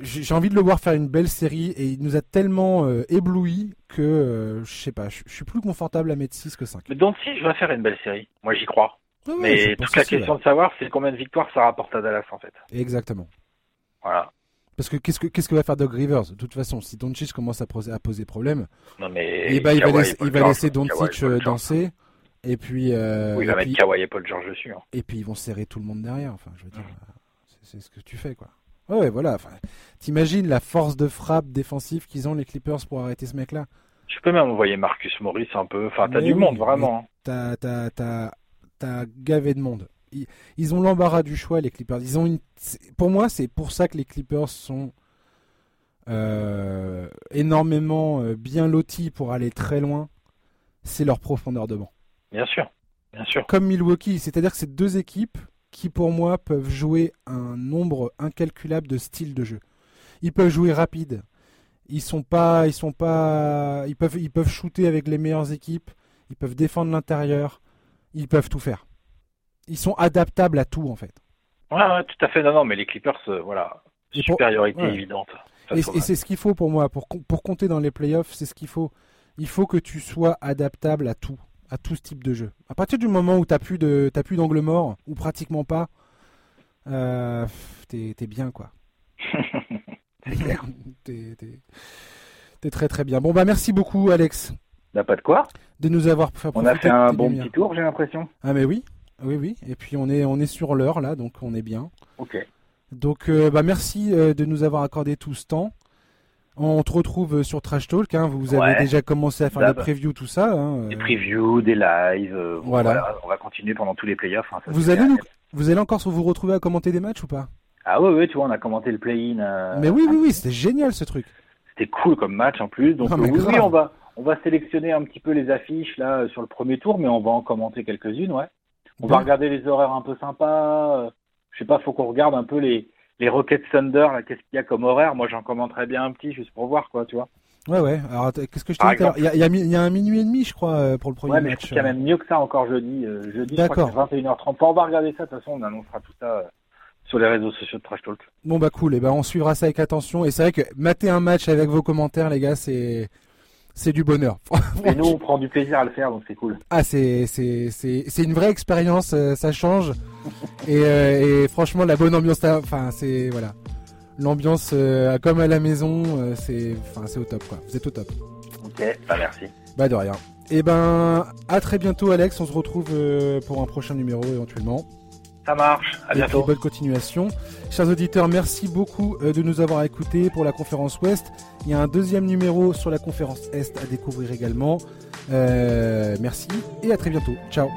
j'ai envie de le voir faire une belle série et il nous a tellement euh, ébloui que euh, je sais pas, je suis plus confortable à mettre 6 que 5. Mais donc si je vais faire une belle série, moi j'y crois. mais toute la question de savoir c'est combien de victoires ça rapporte à Dallas en fait. Exactement. Voilà. Parce que qu'est-ce que qu'est-ce que va faire Doug Rivers? De toute façon, si Doncic commence à poser, à poser problème, non mais eh ben, il, va laisser, il va laisser Doncic euh, danser. Et puis, oui, il va mettre Kawhi et Paul George dessus. Hein. Et puis ils vont serrer tout le monde derrière. Enfin, je veux dire, c'est ce que tu fais quoi. Ouais, voilà. Enfin, T'imagines la force de frappe défensive qu'ils ont les Clippers pour arrêter ce mec-là Je peux même envoyer Marcus Morris un peu. Enfin, t'as du monde vraiment. T'as, t'as, t'as, t'as gavé de monde. Ils, ont l'embarras du choix les Clippers. Ils ont une. Pour moi, c'est pour ça que les Clippers sont euh, énormément euh, bien lotis pour aller très loin. C'est leur profondeur de banc. Bien sûr, bien sûr. Comme Milwaukee, c'est-à-dire que c'est deux équipes qui pour moi peuvent jouer un nombre incalculable de styles de jeu. Ils peuvent jouer rapide. Ils sont pas, ils sont pas, ils peuvent, ils peuvent shooter avec les meilleures équipes. Ils peuvent défendre l'intérieur. Ils peuvent tout faire. Ils sont adaptables à tout en fait. Ouais, tout à fait. Non, non, mais les Clippers, euh, voilà, supériorité évidente. Et, et c'est ce qu'il faut pour moi, pour, pour compter dans les playoffs, c'est ce qu'il faut. Il faut que tu sois adaptable à tout à tout ce type de jeu. À partir du moment où tu plus de plus d'angle mort ou pratiquement pas, euh, t'es es bien quoi. t'es es, très très bien. Bon bah merci beaucoup Alex. Bah pas de quoi. De nous avoir fait On a fait un bon petit tour j'ai l'impression. Ah mais oui, oui oui. Et puis on est on est sur l'heure là donc on est bien. Ok. Donc euh, bah merci euh, de nous avoir accordé tout ce temps. On te retrouve sur Trash Talk. Hein. Vous avez déjà commencé à faire des previews, tout ça. Hein. Des previews, des lives. Euh, voilà. On va continuer pendant tous les playoffs. Hein, vous, allez nous... vous allez encore vous retrouver à commenter des matchs ou pas? Ah oui, oui, tu vois, on a commenté le play-in. Euh, Mais oui, oui, oui, c'était génial ce truc. C'était cool comme match en plus. Donc oui, oui, on va, on va sélectionner un petit peu les affiches là sur le premier tour, mais on va en commenter quelques-unes, ouais. On va regarder les horaires un peu sympas. Je sais pas, faut qu'on regarde un peu les, les Rockets Thunder, qu'est-ce qu'il y a comme horaire? Moi, j'en commenterais bien un petit juste pour voir, quoi, tu vois. Ouais, ouais. Alors, qu'est-ce que je t'ai dit Il y, a, y, a un minuit et demi, je crois, euh, pour le premier ouais, mais match. Il y a même mieux que ça encore jeudi. Euh, jeudi, D'accord. 21h30. on va regarder ça. De toute façon, on annoncera tout ça euh, sur les réseaux sociaux de Trash Talk. Bon, bah cool. Et ben, on suivra ça avec attention. Et c'est vrai que mater un match avec vos commentaires, les gars, c'est c'est du bonheur. Et nous, on prend du plaisir à le faire, donc c'est cool. Ah, c'est c'est c'est une vraie expérience. ça change. et, et franchement, la bonne ambiance. Enfin, c'est voilà l'ambiance euh, comme à la maison, euh, c'est enfin c'est au top quoi. Vous êtes au top. Ok, bah merci. Bah de rien. Et eh ben à très bientôt Alex, on se retrouve euh, pour un prochain numéro éventuellement. Ça marche, à bientôt. bonne continuation. Chers auditeurs, merci beaucoup de nous avoir écoutés pour la conférence Ouest. Il y a un deuxième numéro sur la conférence Est à découvrir également. merci et à très bientôt. Ciao.